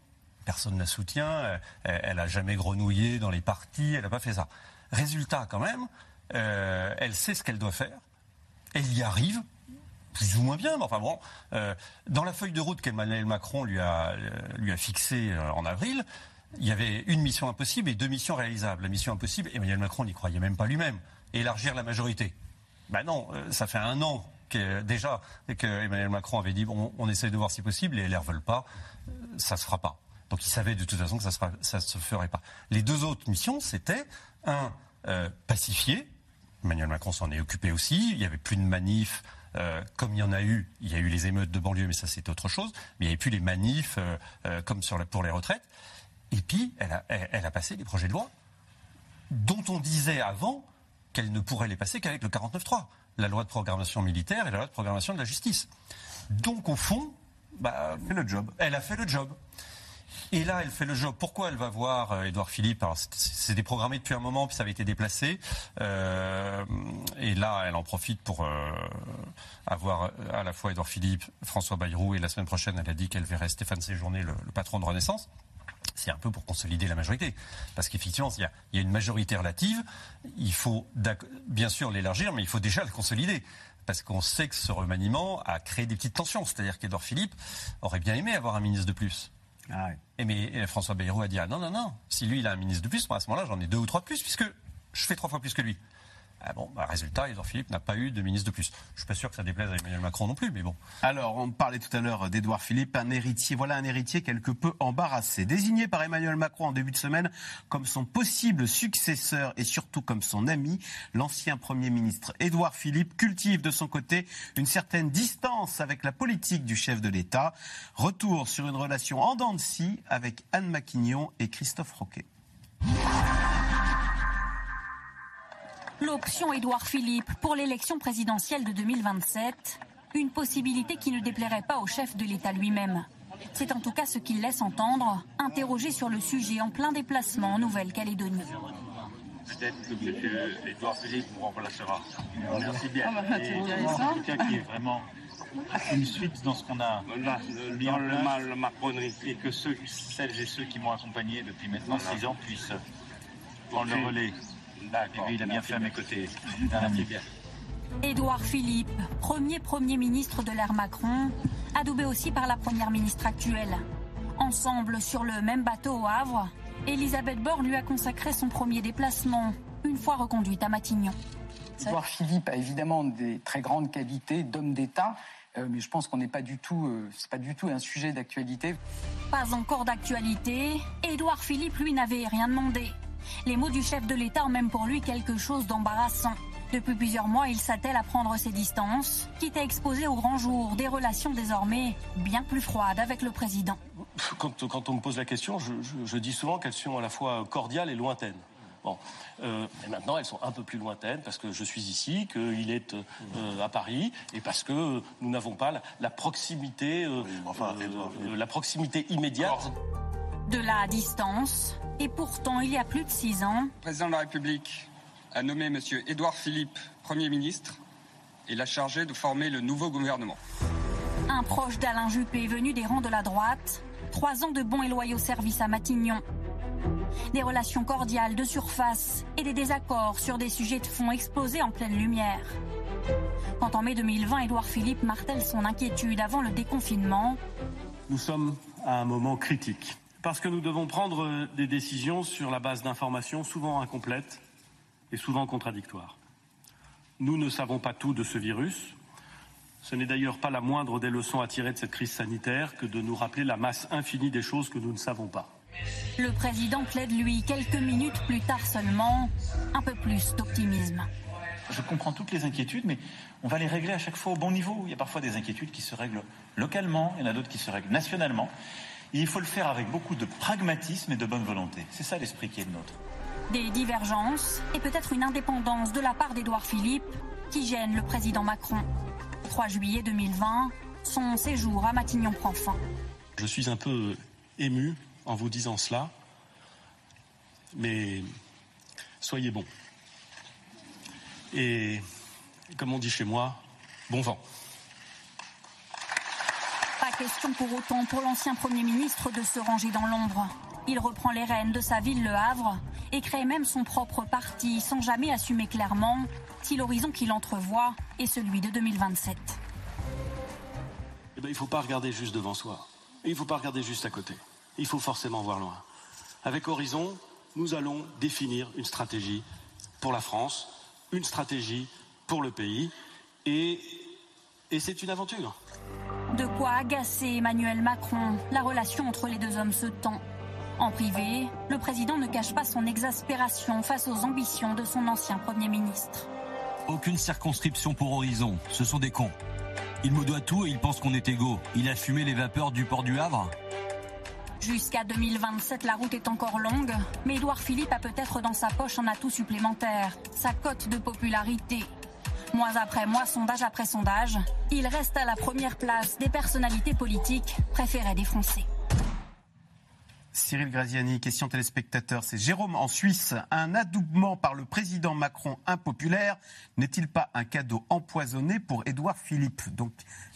Personne ne la soutient, euh, elle n'a jamais grenouillé dans les partis, elle n'a pas fait ça. Résultat, quand même, euh, elle sait ce qu'elle doit faire, elle y arrive, plus ou moins bien, mais enfin bon, euh, dans la feuille de route qu'Emmanuel Macron lui a, fixée en avril, il y avait une mission impossible et deux missions réalisables. La mission impossible, Emmanuel Macron n'y croyait même pas lui-même, élargir la majorité. Ben non, ça fait un an que, déjà que Emmanuel Macron avait dit bon, on essaie de voir si possible et elle ne veulent pas, ça se fera pas. Donc il savait de toute façon que ça ne se ferait pas. Les deux autres missions, c'était un, euh, pacifier. Emmanuel Macron s'en est occupé aussi. Il n'y avait plus de manifs. Euh, comme il y en a eu, il y a eu les émeutes de banlieue, mais ça c'est autre chose. Mais il n'y avait plus les manifs euh, comme sur pour les retraites. Et puis, elle a, elle a passé des projets de loi dont on disait avant qu'elle ne pourrait les passer qu'avec le 49.3, la loi de programmation militaire et la loi de programmation de la justice. Donc, au fond, bah, fait le job. elle a fait le job. Et là, elle fait le job. Pourquoi elle va voir euh, Édouard Philippe Alors, c'est déprogrammé depuis un moment, puis ça avait été déplacé. Euh, et là, elle en profite pour euh, avoir à la fois Édouard Philippe, François Bayrou, et la semaine prochaine, elle a dit qu'elle verrait Stéphane Séjourné, le, patron de Renaissance c'est un peu pour consolider la majorité. Parce qu'effectivement, il, y, a une majorité relative. Il faut bien sûr l'élargir, mais il faut déjà le consolider. Parce qu'on sait que ce remaniement a créé des petites tensions. C'est-à-dire qu'Edouard Philippe aurait bien aimé avoir un ministre de plus. Ah et mais François Bayrou a dit ah non non non si lui il a un ministre de plus moi à ce moment-là j'en ai deux ou trois plus puisque je fais trois fois plus que lui. Ah bon, bah, résultat, Edouard Philippe n'a pas eu de ministre de plus. Je suis pas sûr que ça déplaise à Emmanuel Macron non plus, mais bon. Alors, on parlait tout à l'heure d'Edouard Philippe, un héritier. Voilà un héritier quelque peu embarrassé. Désigné par Emmanuel Macron en début de semaine comme son possible successeur et surtout comme son ami, l'ancien Premier ministre Edouard Philippe cultive de son côté une certaine distance avec la politique du chef de l'État. Retour sur une relation en dents de scie avec Anne Maquignon et Christophe Roquet. L'option Édouard Philippe pour l'élection présidentielle de 2027, une possibilité qui ne déplairait pas au chef de l'État lui-même. C'est en tout cas ce qu'il laisse entendre, interrogé sur le sujet en plein déplacement en Nouvelle-Calédonie. Peut-être que M. Édouard Philippe vous remplacera. Merci bien. Ah bah, c'est. Quelqu'un qui est vraiment une suite dans ce qu'on a mis en place le macronerie et que ceux, celles et ceux qui m'ont accompagné depuis maintenant six ans puissent prendre le relais. Et lui, il a bien fait à mes côtés. Merci bien. Édouard Philippe, premier Premier ministre de l'ère Macron, adoubé aussi par la Première ministre actuelle. Ensemble sur le même bateau au Havre, Elisabeth Borne lui a consacré son premier déplacement, une fois reconduite à Matignon. Édouard Philippe a évidemment des très grandes qualités d'homme d'État, euh, mais je pense qu'on n'est pas du tout, euh, c'est pas du tout un sujet d'actualité. Pas encore d'actualité, Édouard Philippe lui n'avait rien demandé. Les mots du chef de l'État ont même pour lui quelque chose d'embarrassant. Depuis plusieurs mois, il s'attelle à prendre ses distances, quitte à exposer au grand jour des relations désormais bien plus froides avec le président. Quand, quand on me pose la question, je, je- je dis souvent qu'elles sont à la fois cordiales et lointaines. Bon, euh, et maintenant elles sont un peu plus lointaines parce que je suis ici, qu'il est euh, à Paris et parce que nous n'avons pas la, la proximité, euh, euh, la proximité immédiate. De la distance, et pourtant il y a plus de six ans, Le président de la République a nommé M. Édouard Philippe Premier ministre et l'a chargé de former le nouveau gouvernement. un proche d'Alain Juppé venu des rangs de la droite, trois ans de bons et loyaux services à Matignon. Des relations cordiales de surface et des désaccords sur des sujets de fond explosés en pleine lumière. Quand en mai 2020, Édouard Philippe martèle son inquiétude avant le déconfinement, Nous sommes à un moment critique parce que nous devons prendre euh, des décisions sur la base d'informations souvent incomplètes et souvent contradictoires. Nous ne savons pas tout de ce virus. Ce n'est d'ailleurs pas la moindre des leçons à tirer de cette crise sanitaire que de nous rappeler la masse infinie des choses que nous ne savons pas. le président plaide lui quelques minutes plus tard seulement un peu plus d'optimisme. Je comprends toutes les inquiétudes, mais on va les régler à chaque fois au bon niveau. Il y a parfois des inquiétudes qui se règlent localement, il y en a d'autres qui se règlent nationalement. Et il faut le faire avec beaucoup de pragmatisme et de bonne volonté. C'est ça l'esprit qui est le nôtre. Des divergences et peut-être une indépendance de la part d'Édouard Philippe qui gêne le président Macron. 3 juillet 2020, son séjour à Matignon prend fin. Je suis un peu ému en vous disant cela, mais soyez bons. Et comme on dit chez moi, bon vent. Question pour autant pour l'ancien Premier ministre de se ranger dans l'ombre. Il reprend les rênes de sa ville, Le Havre, et crée même son propre parti sans jamais assumer clairement si l'horizon qu'il entrevoit est celui de 2027. Eh ben, il ne faut pas regarder juste devant soi. Il ne faut pas regarder juste à côté. Il faut forcément voir loin. Avec Horizon, nous allons définir une stratégie pour la France, une stratégie pour le pays. Et c'est une aventure. De quoi agacer Emmanuel Macron. La relation entre les deux hommes se tend. En privé, le président ne cache pas son exaspération face aux ambitions de son ancien Premier ministre. Aucune circonscription pour Horizon, ce sont des cons. Il me doit tout et il pense qu'on est égaux. Il a fumé les vapeurs du port du Havre Jusqu'à 2027, la route est encore longue, mais Édouard Philippe a peut-être dans sa poche un atout supplémentaire, sa cote de popularité. Mois après mois, sondage après sondage, il reste à la première place des personnalités politiques préférées des Français. Cyril Graziani, question téléspectateur, c'est Jérôme en Suisse. Un adoubement par le président Macron impopulaire n'est-il pas un cadeau empoisonné pour Édouard Philippe, donc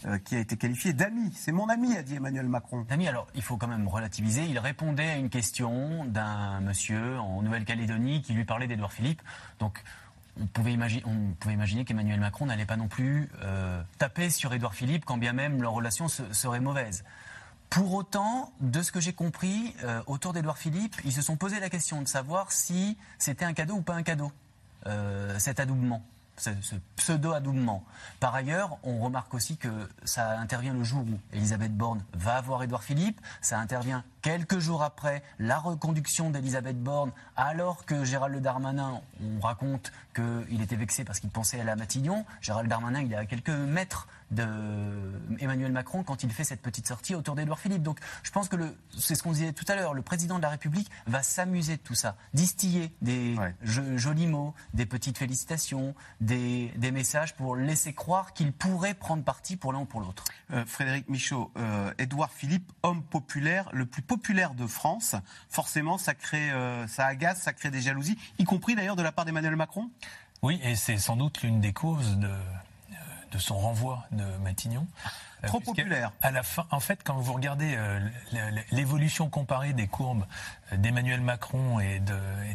euh, qui a été qualifié d'ami? C'est mon ami, a dit Emmanuel Macron. Ami, alors il faut quand même relativiser. Il répondait à une question d'un monsieur en Nouvelle-Calédonie qui lui parlait d'Édouard Philippe. Donc on pouvait, imaginer, qu'Emmanuel Macron n'allait pas non plus euh, taper sur Édouard Philippe quand bien même leur relation se- serait mauvaise. Pour autant, de ce que j'ai compris, euh, autour d'Édouard Philippe, ils se sont posé la question de savoir si c'était un cadeau ou pas un cadeau. euh, cet adoubement ce, pseudo-adoubement. Par ailleurs, on remarque aussi que ça intervient le jour où Elisabeth Borne va voir Édouard Philippe, ça intervient quelques jours après la reconduction d'Elisabeth Borne, alors que Gérald Darmanin, on raconte qu'il était vexé parce qu'il pensait à la Matignon. Gérald Darmanin, il est à quelques mètres de Emmanuel Macron quand il fait cette petite sortie autour d'Edouard Philippe. Donc je pense que c'est ce qu'on disait tout à l'heure, le président de la République va s'amuser de tout ça, distiller des jolis mots, des petites félicitations, des, messages pour laisser croire qu'il pourrait prendre parti pour l'un ou pour l'autre. Euh, Frédéric Michaud, euh, Édouard Philippe, homme populaire, le plus populaire de France, forcément ça crée, euh, ça agace, ça crée des jalousies, y compris d'ailleurs de la part d'Emmanuel Macron? Oui, et c'est sans doute l'une des causes de de son renvoi de Matignon. Euh, Trop populaire. À la fin, en fait, quand vous regardez euh, l'évolution comparée des courbes euh, d'Emmanuel Macron et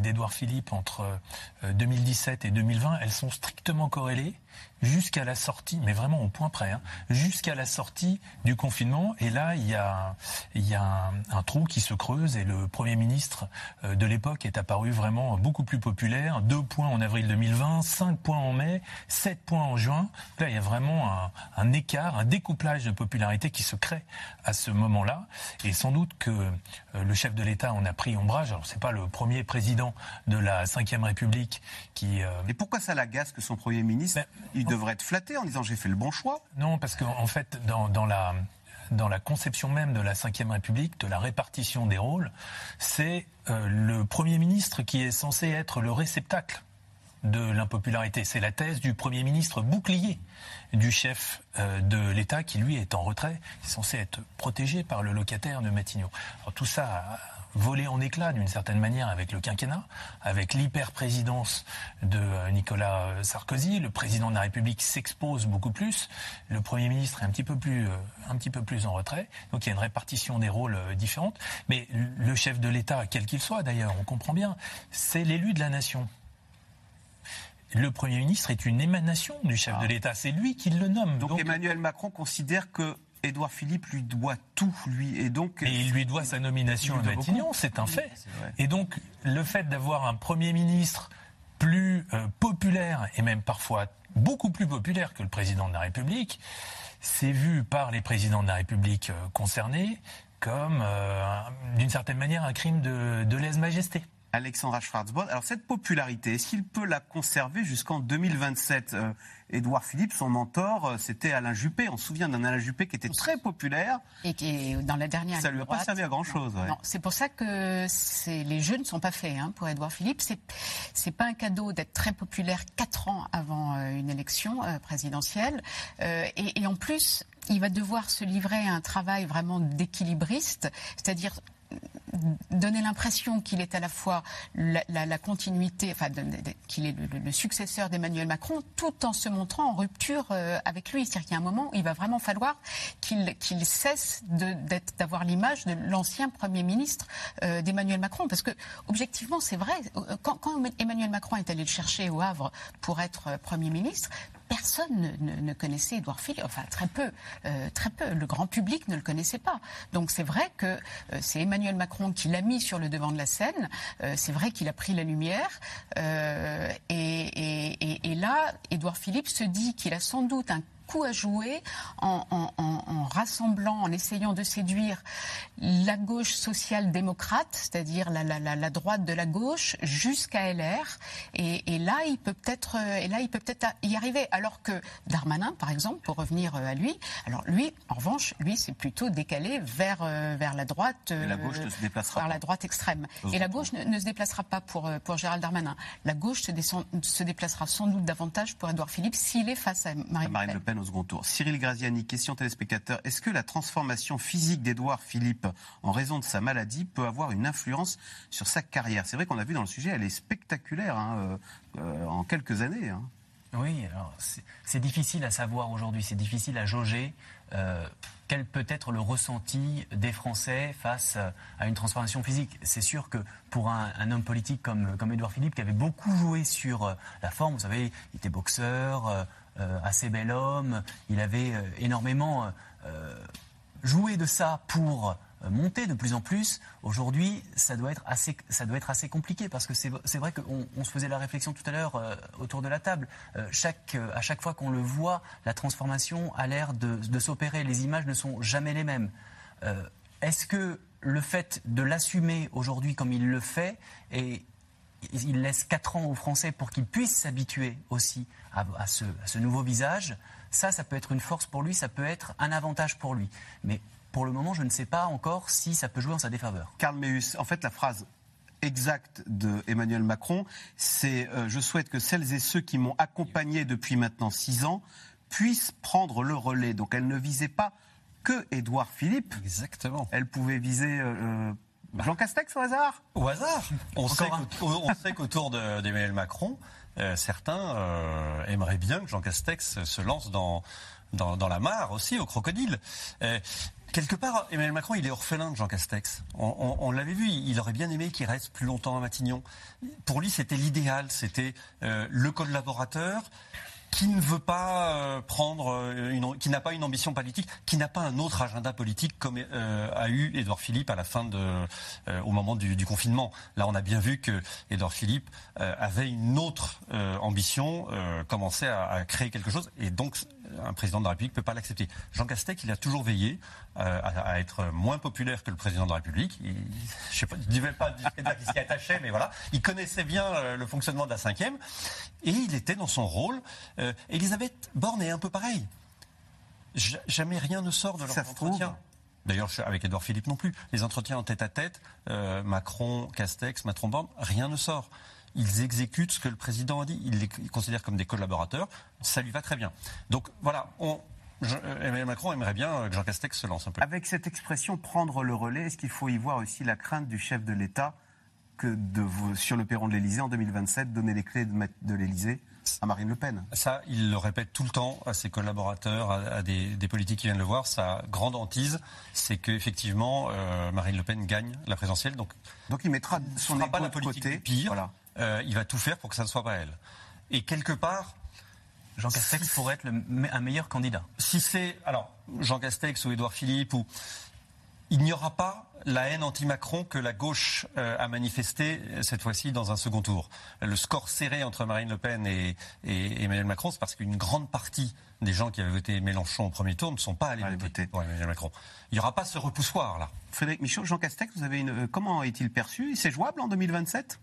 d'Édouard Philippe entre 2017 et 2020, elles sont strictement corrélées jusqu'à la sortie, mais vraiment au point près, hein, jusqu'à la sortie du confinement. Et là, il y a, il y a un, trou qui se creuse et le Premier ministre euh, de l'époque est apparu vraiment beaucoup plus populaire. Deux points en avril 2020, cinq points en mai, sept points en juin. Là, il y a vraiment un, un écart, un découplage de popularité qui se crée à ce moment-là. Et sans doute que euh, le chef de l'État en a pris ombrage. Alors, c'est pas le premier président de la Ve République qui... Euh, et pourquoi ça l'agace que son Premier ministre... Ben, devrait être flatté en disant j'ai fait le bon choix. Non, parce qu'en fait, dans, la, dans la conception même de la Ve République, de la répartition des rôles, c'est euh, le Premier ministre qui est censé être le réceptacle de l'impopularité. C'est la thèse du Premier ministre bouclier du chef euh, de l'État qui, lui, est en retrait, est censé être protégé par le locataire de Matignon. Alors, tout ça volé en éclats d'une certaine manière avec le quinquennat, avec l'hyper-présidence de euh, Nicolas Sarkozy. Le président de la République s'expose beaucoup plus. Le Premier ministre est un petit peu plus, euh, un petit peu plus en retrait. Donc il y a une répartition des rôles euh, différente. Mais le chef de l'État, quel qu'il soit d'ailleurs, on comprend bien, c'est l'élu de la nation. Le Premier ministre est une émanation du chef de ah. l'État. C'est lui qui le nomme. Donc Emmanuel Macron considère que Édouard Philippe lui doit tout, lui. Et donc. Et il lui doit sa nomination à Matignon, c'est un fait. Et donc, le fait d'avoir un Premier ministre plus euh, populaire, et même parfois beaucoup plus populaire que le président de la République, c'est vu par les présidents de la République euh, concernés comme, euh, d'une certaine manière, un crime de, de lèse-majesté. Alexandra Schwarzbord. Alors cette popularité, est-ce qu'il peut la conserver jusqu'en 2027 Édouard Philippe, son mentor, euh, c'était Alain Juppé. On se souvient d'un Alain Juppé qui était très populaire. Et qui, dans la dernière Ça lui a pas servi à grand-chose. c'est pour ça que les jeux ne sont pas faits hein, pour Édouard Philippe. C'est, c'est pas un cadeau d'être très populaire quatre ans avant euh, une élection euh, présidentielle. et, et en plus, il va devoir se livrer à un travail vraiment d'équilibriste, c'est-à-dire donner l'impression qu'il est à la fois la, continuité, enfin, qu'il est le, successeur d'Emmanuel Macron, tout en se montrant en rupture euh, avec lui. C'est-à-dire qu'il y a un moment où il va vraiment falloir qu'il cesse d'avoir l'image de l'ancien Premier ministre euh, d'Emmanuel Macron. Parce que, objectivement, c'est vrai, quand, Emmanuel Macron est allé le chercher au Havre pour être euh, Premier ministre, personne ne, connaissait Édouard Philippe, enfin très peu, euh, très peu. Le grand public ne le connaissait pas. Donc c'est vrai que euh, c'est Emmanuel Macron qui l'a mis sur le devant de la scène. Euh, c'est vrai qu'il a pris la lumière. Et, et, là, Édouard Philippe se dit qu'il a sans doute un coup à jouer en, rassemblant, en essayant de séduire la gauche social-démocrate, c'est-à-dire la, droite de la gauche, jusqu'à LR. Et, là, il peut peut-être, euh, et là, il peut peut-être y arriver. Alors que Darmanin, par exemple, pour revenir euh, à lui, alors lui, en revanche, lui, c'est plutôt décalé vers euh, vers la droite. la gauche ne se déplacera vers la droite extrême. Et la gauche ne, se déplacera pas pour pour Gérald Darmanin. La gauche se, se déplacera sans doute davantage pour Édouard Philippe s'il est face à Marine, Le Pen au second tour. Cyril Graziani, question téléspectateur. Est-ce que la transformation physique d'Edouard Philippe en raison de sa maladie peut avoir une influence sur sa carrière? C'est vrai qu'on a vu dans le sujet, elle est spectaculaire hein, euh, euh, en quelques années. Hein. Oui, alors c'est difficile à savoir aujourd'hui, c'est difficile à jauger. Euh, quel peut être le ressenti des Français face à une transformation physique C'est sûr que pour un, homme politique comme, comme Édouard Philippe, qui avait beaucoup joué sur la forme, vous savez, il était boxeur, assez bel homme. Il avait euh, énormément euh, joué de ça pour monter de plus en plus. Aujourd'hui, ça doit être assez, ça doit être assez compliqué parce que c'est vrai qu'on on se faisait la réflexion tout à l'heure autour de la table. chaque, à chaque fois qu'on le voit, la transformation a l'air de, de s'opérer. Les images ne sont jamais les mêmes. Est-ce que le fait de l'assumer aujourd'hui comme il le fait, et il laisse 4 ans aux Français pour qu'ils puissent s'habituer aussi à, ce, nouveau visage, ça, ça peut être une force pour lui, ça peut être un avantage pour lui. Mais pour le moment, je ne sais pas encore si ça peut jouer en sa défaveur. Karl Meus, en fait, la phrase exacte de Emmanuel Macron, c'est euh, Je souhaite que celles et ceux qui m'ont accompagné depuis maintenant 6 ans puissent prendre le relais. Donc elle ne visait pas que Édouard Philippe. Exactement. Elle pouvait viser euh, euh, Jean Castex au hasard Au hasard. On sait qu'autour d'Emmanuel Macron, euh, certains aimeraient bien que Jean Castex se lance dans, dans, la mare aussi, au crocodile. Quelque part, Emmanuel Macron, il est orphelin de Jean Castex. On, l'avait vu, il aurait bien aimé qu'il reste plus longtemps à Matignon. Pour lui, c'était l'idéal, c'était le collaborateur qui ne veut pas euh, prendre, euh, une, qui n'a pas une ambition politique, qui n'a pas un autre agenda politique comme euh, a eu Édouard Philippe à la fin de, au moment du, confinement. Là, on a bien vu que Édouard Philippe avait une autre ambition, commençait à, à, créer quelque chose, et donc un président de la République ne peut pas l'accepter. Jean Castex, il a toujours veillé à, être moins populaire que le président de la République. Il, je ne vais pas dire qu'il s'y attachait, mais voilà, il connaissait bien le fonctionnement de la cinquième, et il était dans son rôle. Euh, Elisabeth Borne est un peu pareil. Jamais rien ne sort de leur entretien. D'ailleurs, avec Edouard Philippe non plus. Les entretiens en tête à tête, euh, Macron, Castex, Macron Borne, rien ne sort. Ils exécutent ce que le président a dit. Ils les considèrent comme des collaborateurs. Ça lui va très bien. Donc voilà, on, Emmanuel Macron aimerait bien que Jean Castex se lance un peu. Avec cette expression prendre le relais, est-ce qu'il faut y voir aussi la crainte du chef de l'État que de sur le perron de l'Élysée en 2027, donner les clés de, de l'Élysée à Marine Le Pen? Ça, il le répète tout le temps à ses collaborateurs, à, des, politiques qui viennent le voir. Sa grande hantise, c'est qu'effectivement, euh, Marine Le Pen gagne la présidentielle. Donc, donc il mettra son pas la politique côté. pire. Euh, il va tout faire pour que ça ne soit pas elle. Et quelque part, Jean Castex pourrait être un meilleur candidat. Si c'est alors Jean Castex ou Édouard Philippe ou il n'y aura pas la haine anti-Macron que la gauche euh, a manifestée euh, cette fois-ci dans un second tour. Le score serré entre Marine Le Pen et, Emmanuel Macron, c'est parce qu'une grande partie des gens qui avaient voté Mélenchon au premier tour ne sont pas allés voter pour Emmanuel Macron. Il n'y aura pas ce repoussoir là. Frédéric Michaud, Jean Castex, vous avez une... Comment est-il perçu? C'est jouable en 2027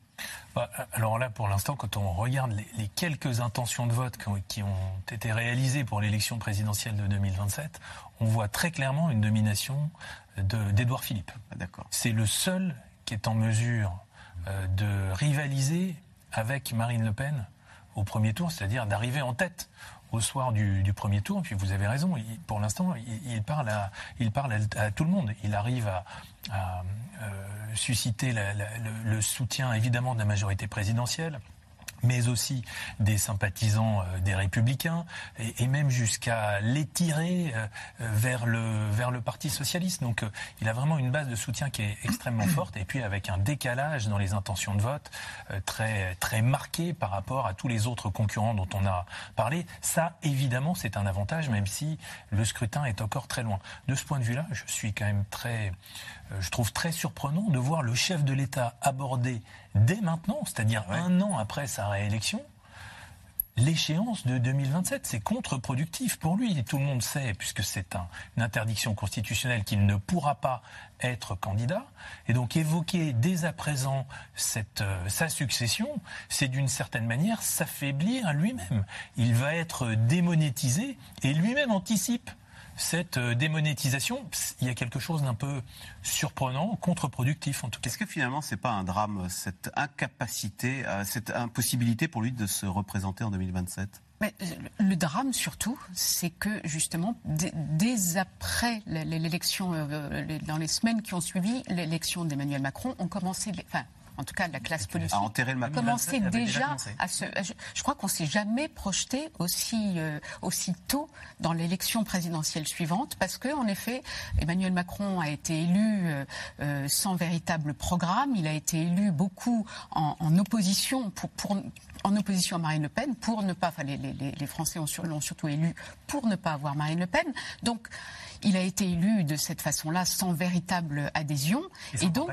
bah, alors là, pour l'instant, quand on regarde les, quelques intentions de vote qui ont, été réalisées pour l'élection présidentielle de 2027, on voit très clairement une domination d'Edouard Philippe. Ah, d'accord. C'est le seul qui est en mesure euh, de rivaliser avec Marine Le Pen au premier tour, c'est-à-dire d'arriver en tête au soir du, premier tour. Puis vous avez raison, pour l'instant, il, parle, à, il parle à, tout le monde. Il arrive à, euh, susciter le, soutien évidemment de la majorité présidentielle mais aussi des sympathisants euh, des républicains, et, même jusqu'à l'étirer euh, vers le, vers le Parti socialiste. Donc il a vraiment une base de soutien qui est extrêmement forte, et puis avec un décalage dans les intentions de vote très, très marqué par rapport à tous les autres concurrents dont on a parlé. Ça, évidemment, c'est un avantage, même si le scrutin est encore très loin. De ce point de vue-là, je suis quand même très euh, je trouve très surprenant de voir le chef de l'État aborder dès maintenant, c'est-à-dire un an après sa réélection, l'échéance de 2027. C'est contre-productif pour lui. tout le monde sait, puisque c'est une interdiction constitutionnelle, qu'il ne pourra pas être candidat. Et donc évoquer dès à présent cette, euh, sa succession, c'est d'une certaine manière s'affaiblir lui-même. Il va être démonétisé et lui-même anticipe cette euh, démonétisation, il y a quelque chose d'un peu surprenant, contre-productif en tout cas. Est-ce que finalement c'est pas un drame, cette incapacité, euh, cette impossibilité pour lui de se représenter en 2027 mais euh, le drame surtout, c'est que justement, dès, après l'élection, dans les semaines qui ont suivi l'élection d'Emmanuel Macron, ont commencé, enfin, en tout cas la classe politique, à enterrer le commençait déjà, à se. Je, crois qu'on s'est jamais projeté aussi euh, aussi tôt dans l'élection présidentielle suivante, parce que en effet, Emmanuel Macron a été élu euh, euh, sans véritable programme. Il a été élu beaucoup en, en opposition pour, pour en opposition à Marine Le Pen pour ne pas, enfin les, les, les Français l'ont surtout élu pour ne pas avoir Marine Le Pen. Donc il a été élu de cette façon-là sans véritable adhésion. Et, donc,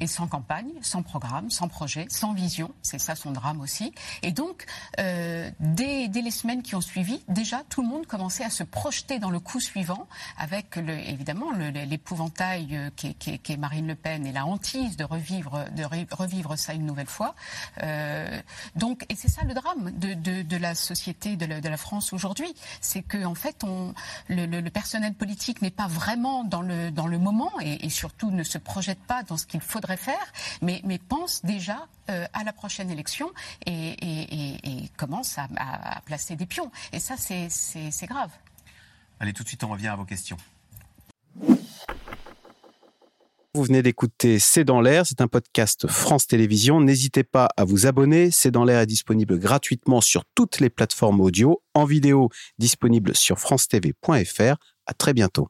et sans campagne, sans programme, sans projet, sans vision. C'est ça son drame aussi. Et donc, euh, dès, dès, les semaines qui ont suivi, déjà tout le monde commençait à se projeter dans le coup suivant, avec le, évidemment l'épouvantail euh, qui, qui, qui, est Marine Le Pen et la hantise de revivre, de revivre ça une nouvelle fois. Euh, donc, et c'est ça le drame de, de, de la société de la, de la France aujourd'hui, c'est que en fait, on, le, le, le personnel politique n'est pas vraiment dans le dans le moment et, et surtout ne se projette pas dans ce qu'il faudrait faire, mais, mais pense déjà euh, à la prochaine élection et, commence à, placer des pions. Et ça, c'est grave. Allez, tout de suite, on revient à vos questions. Vous venez d'écouter C'est dans l'air, c'est un podcast France Télévisions. N'hésitez pas à vous abonner. C'est dans l'air est disponible gratuitement sur toutes les plateformes audio, en vidéo disponible sur francetv.fr. À très bientôt.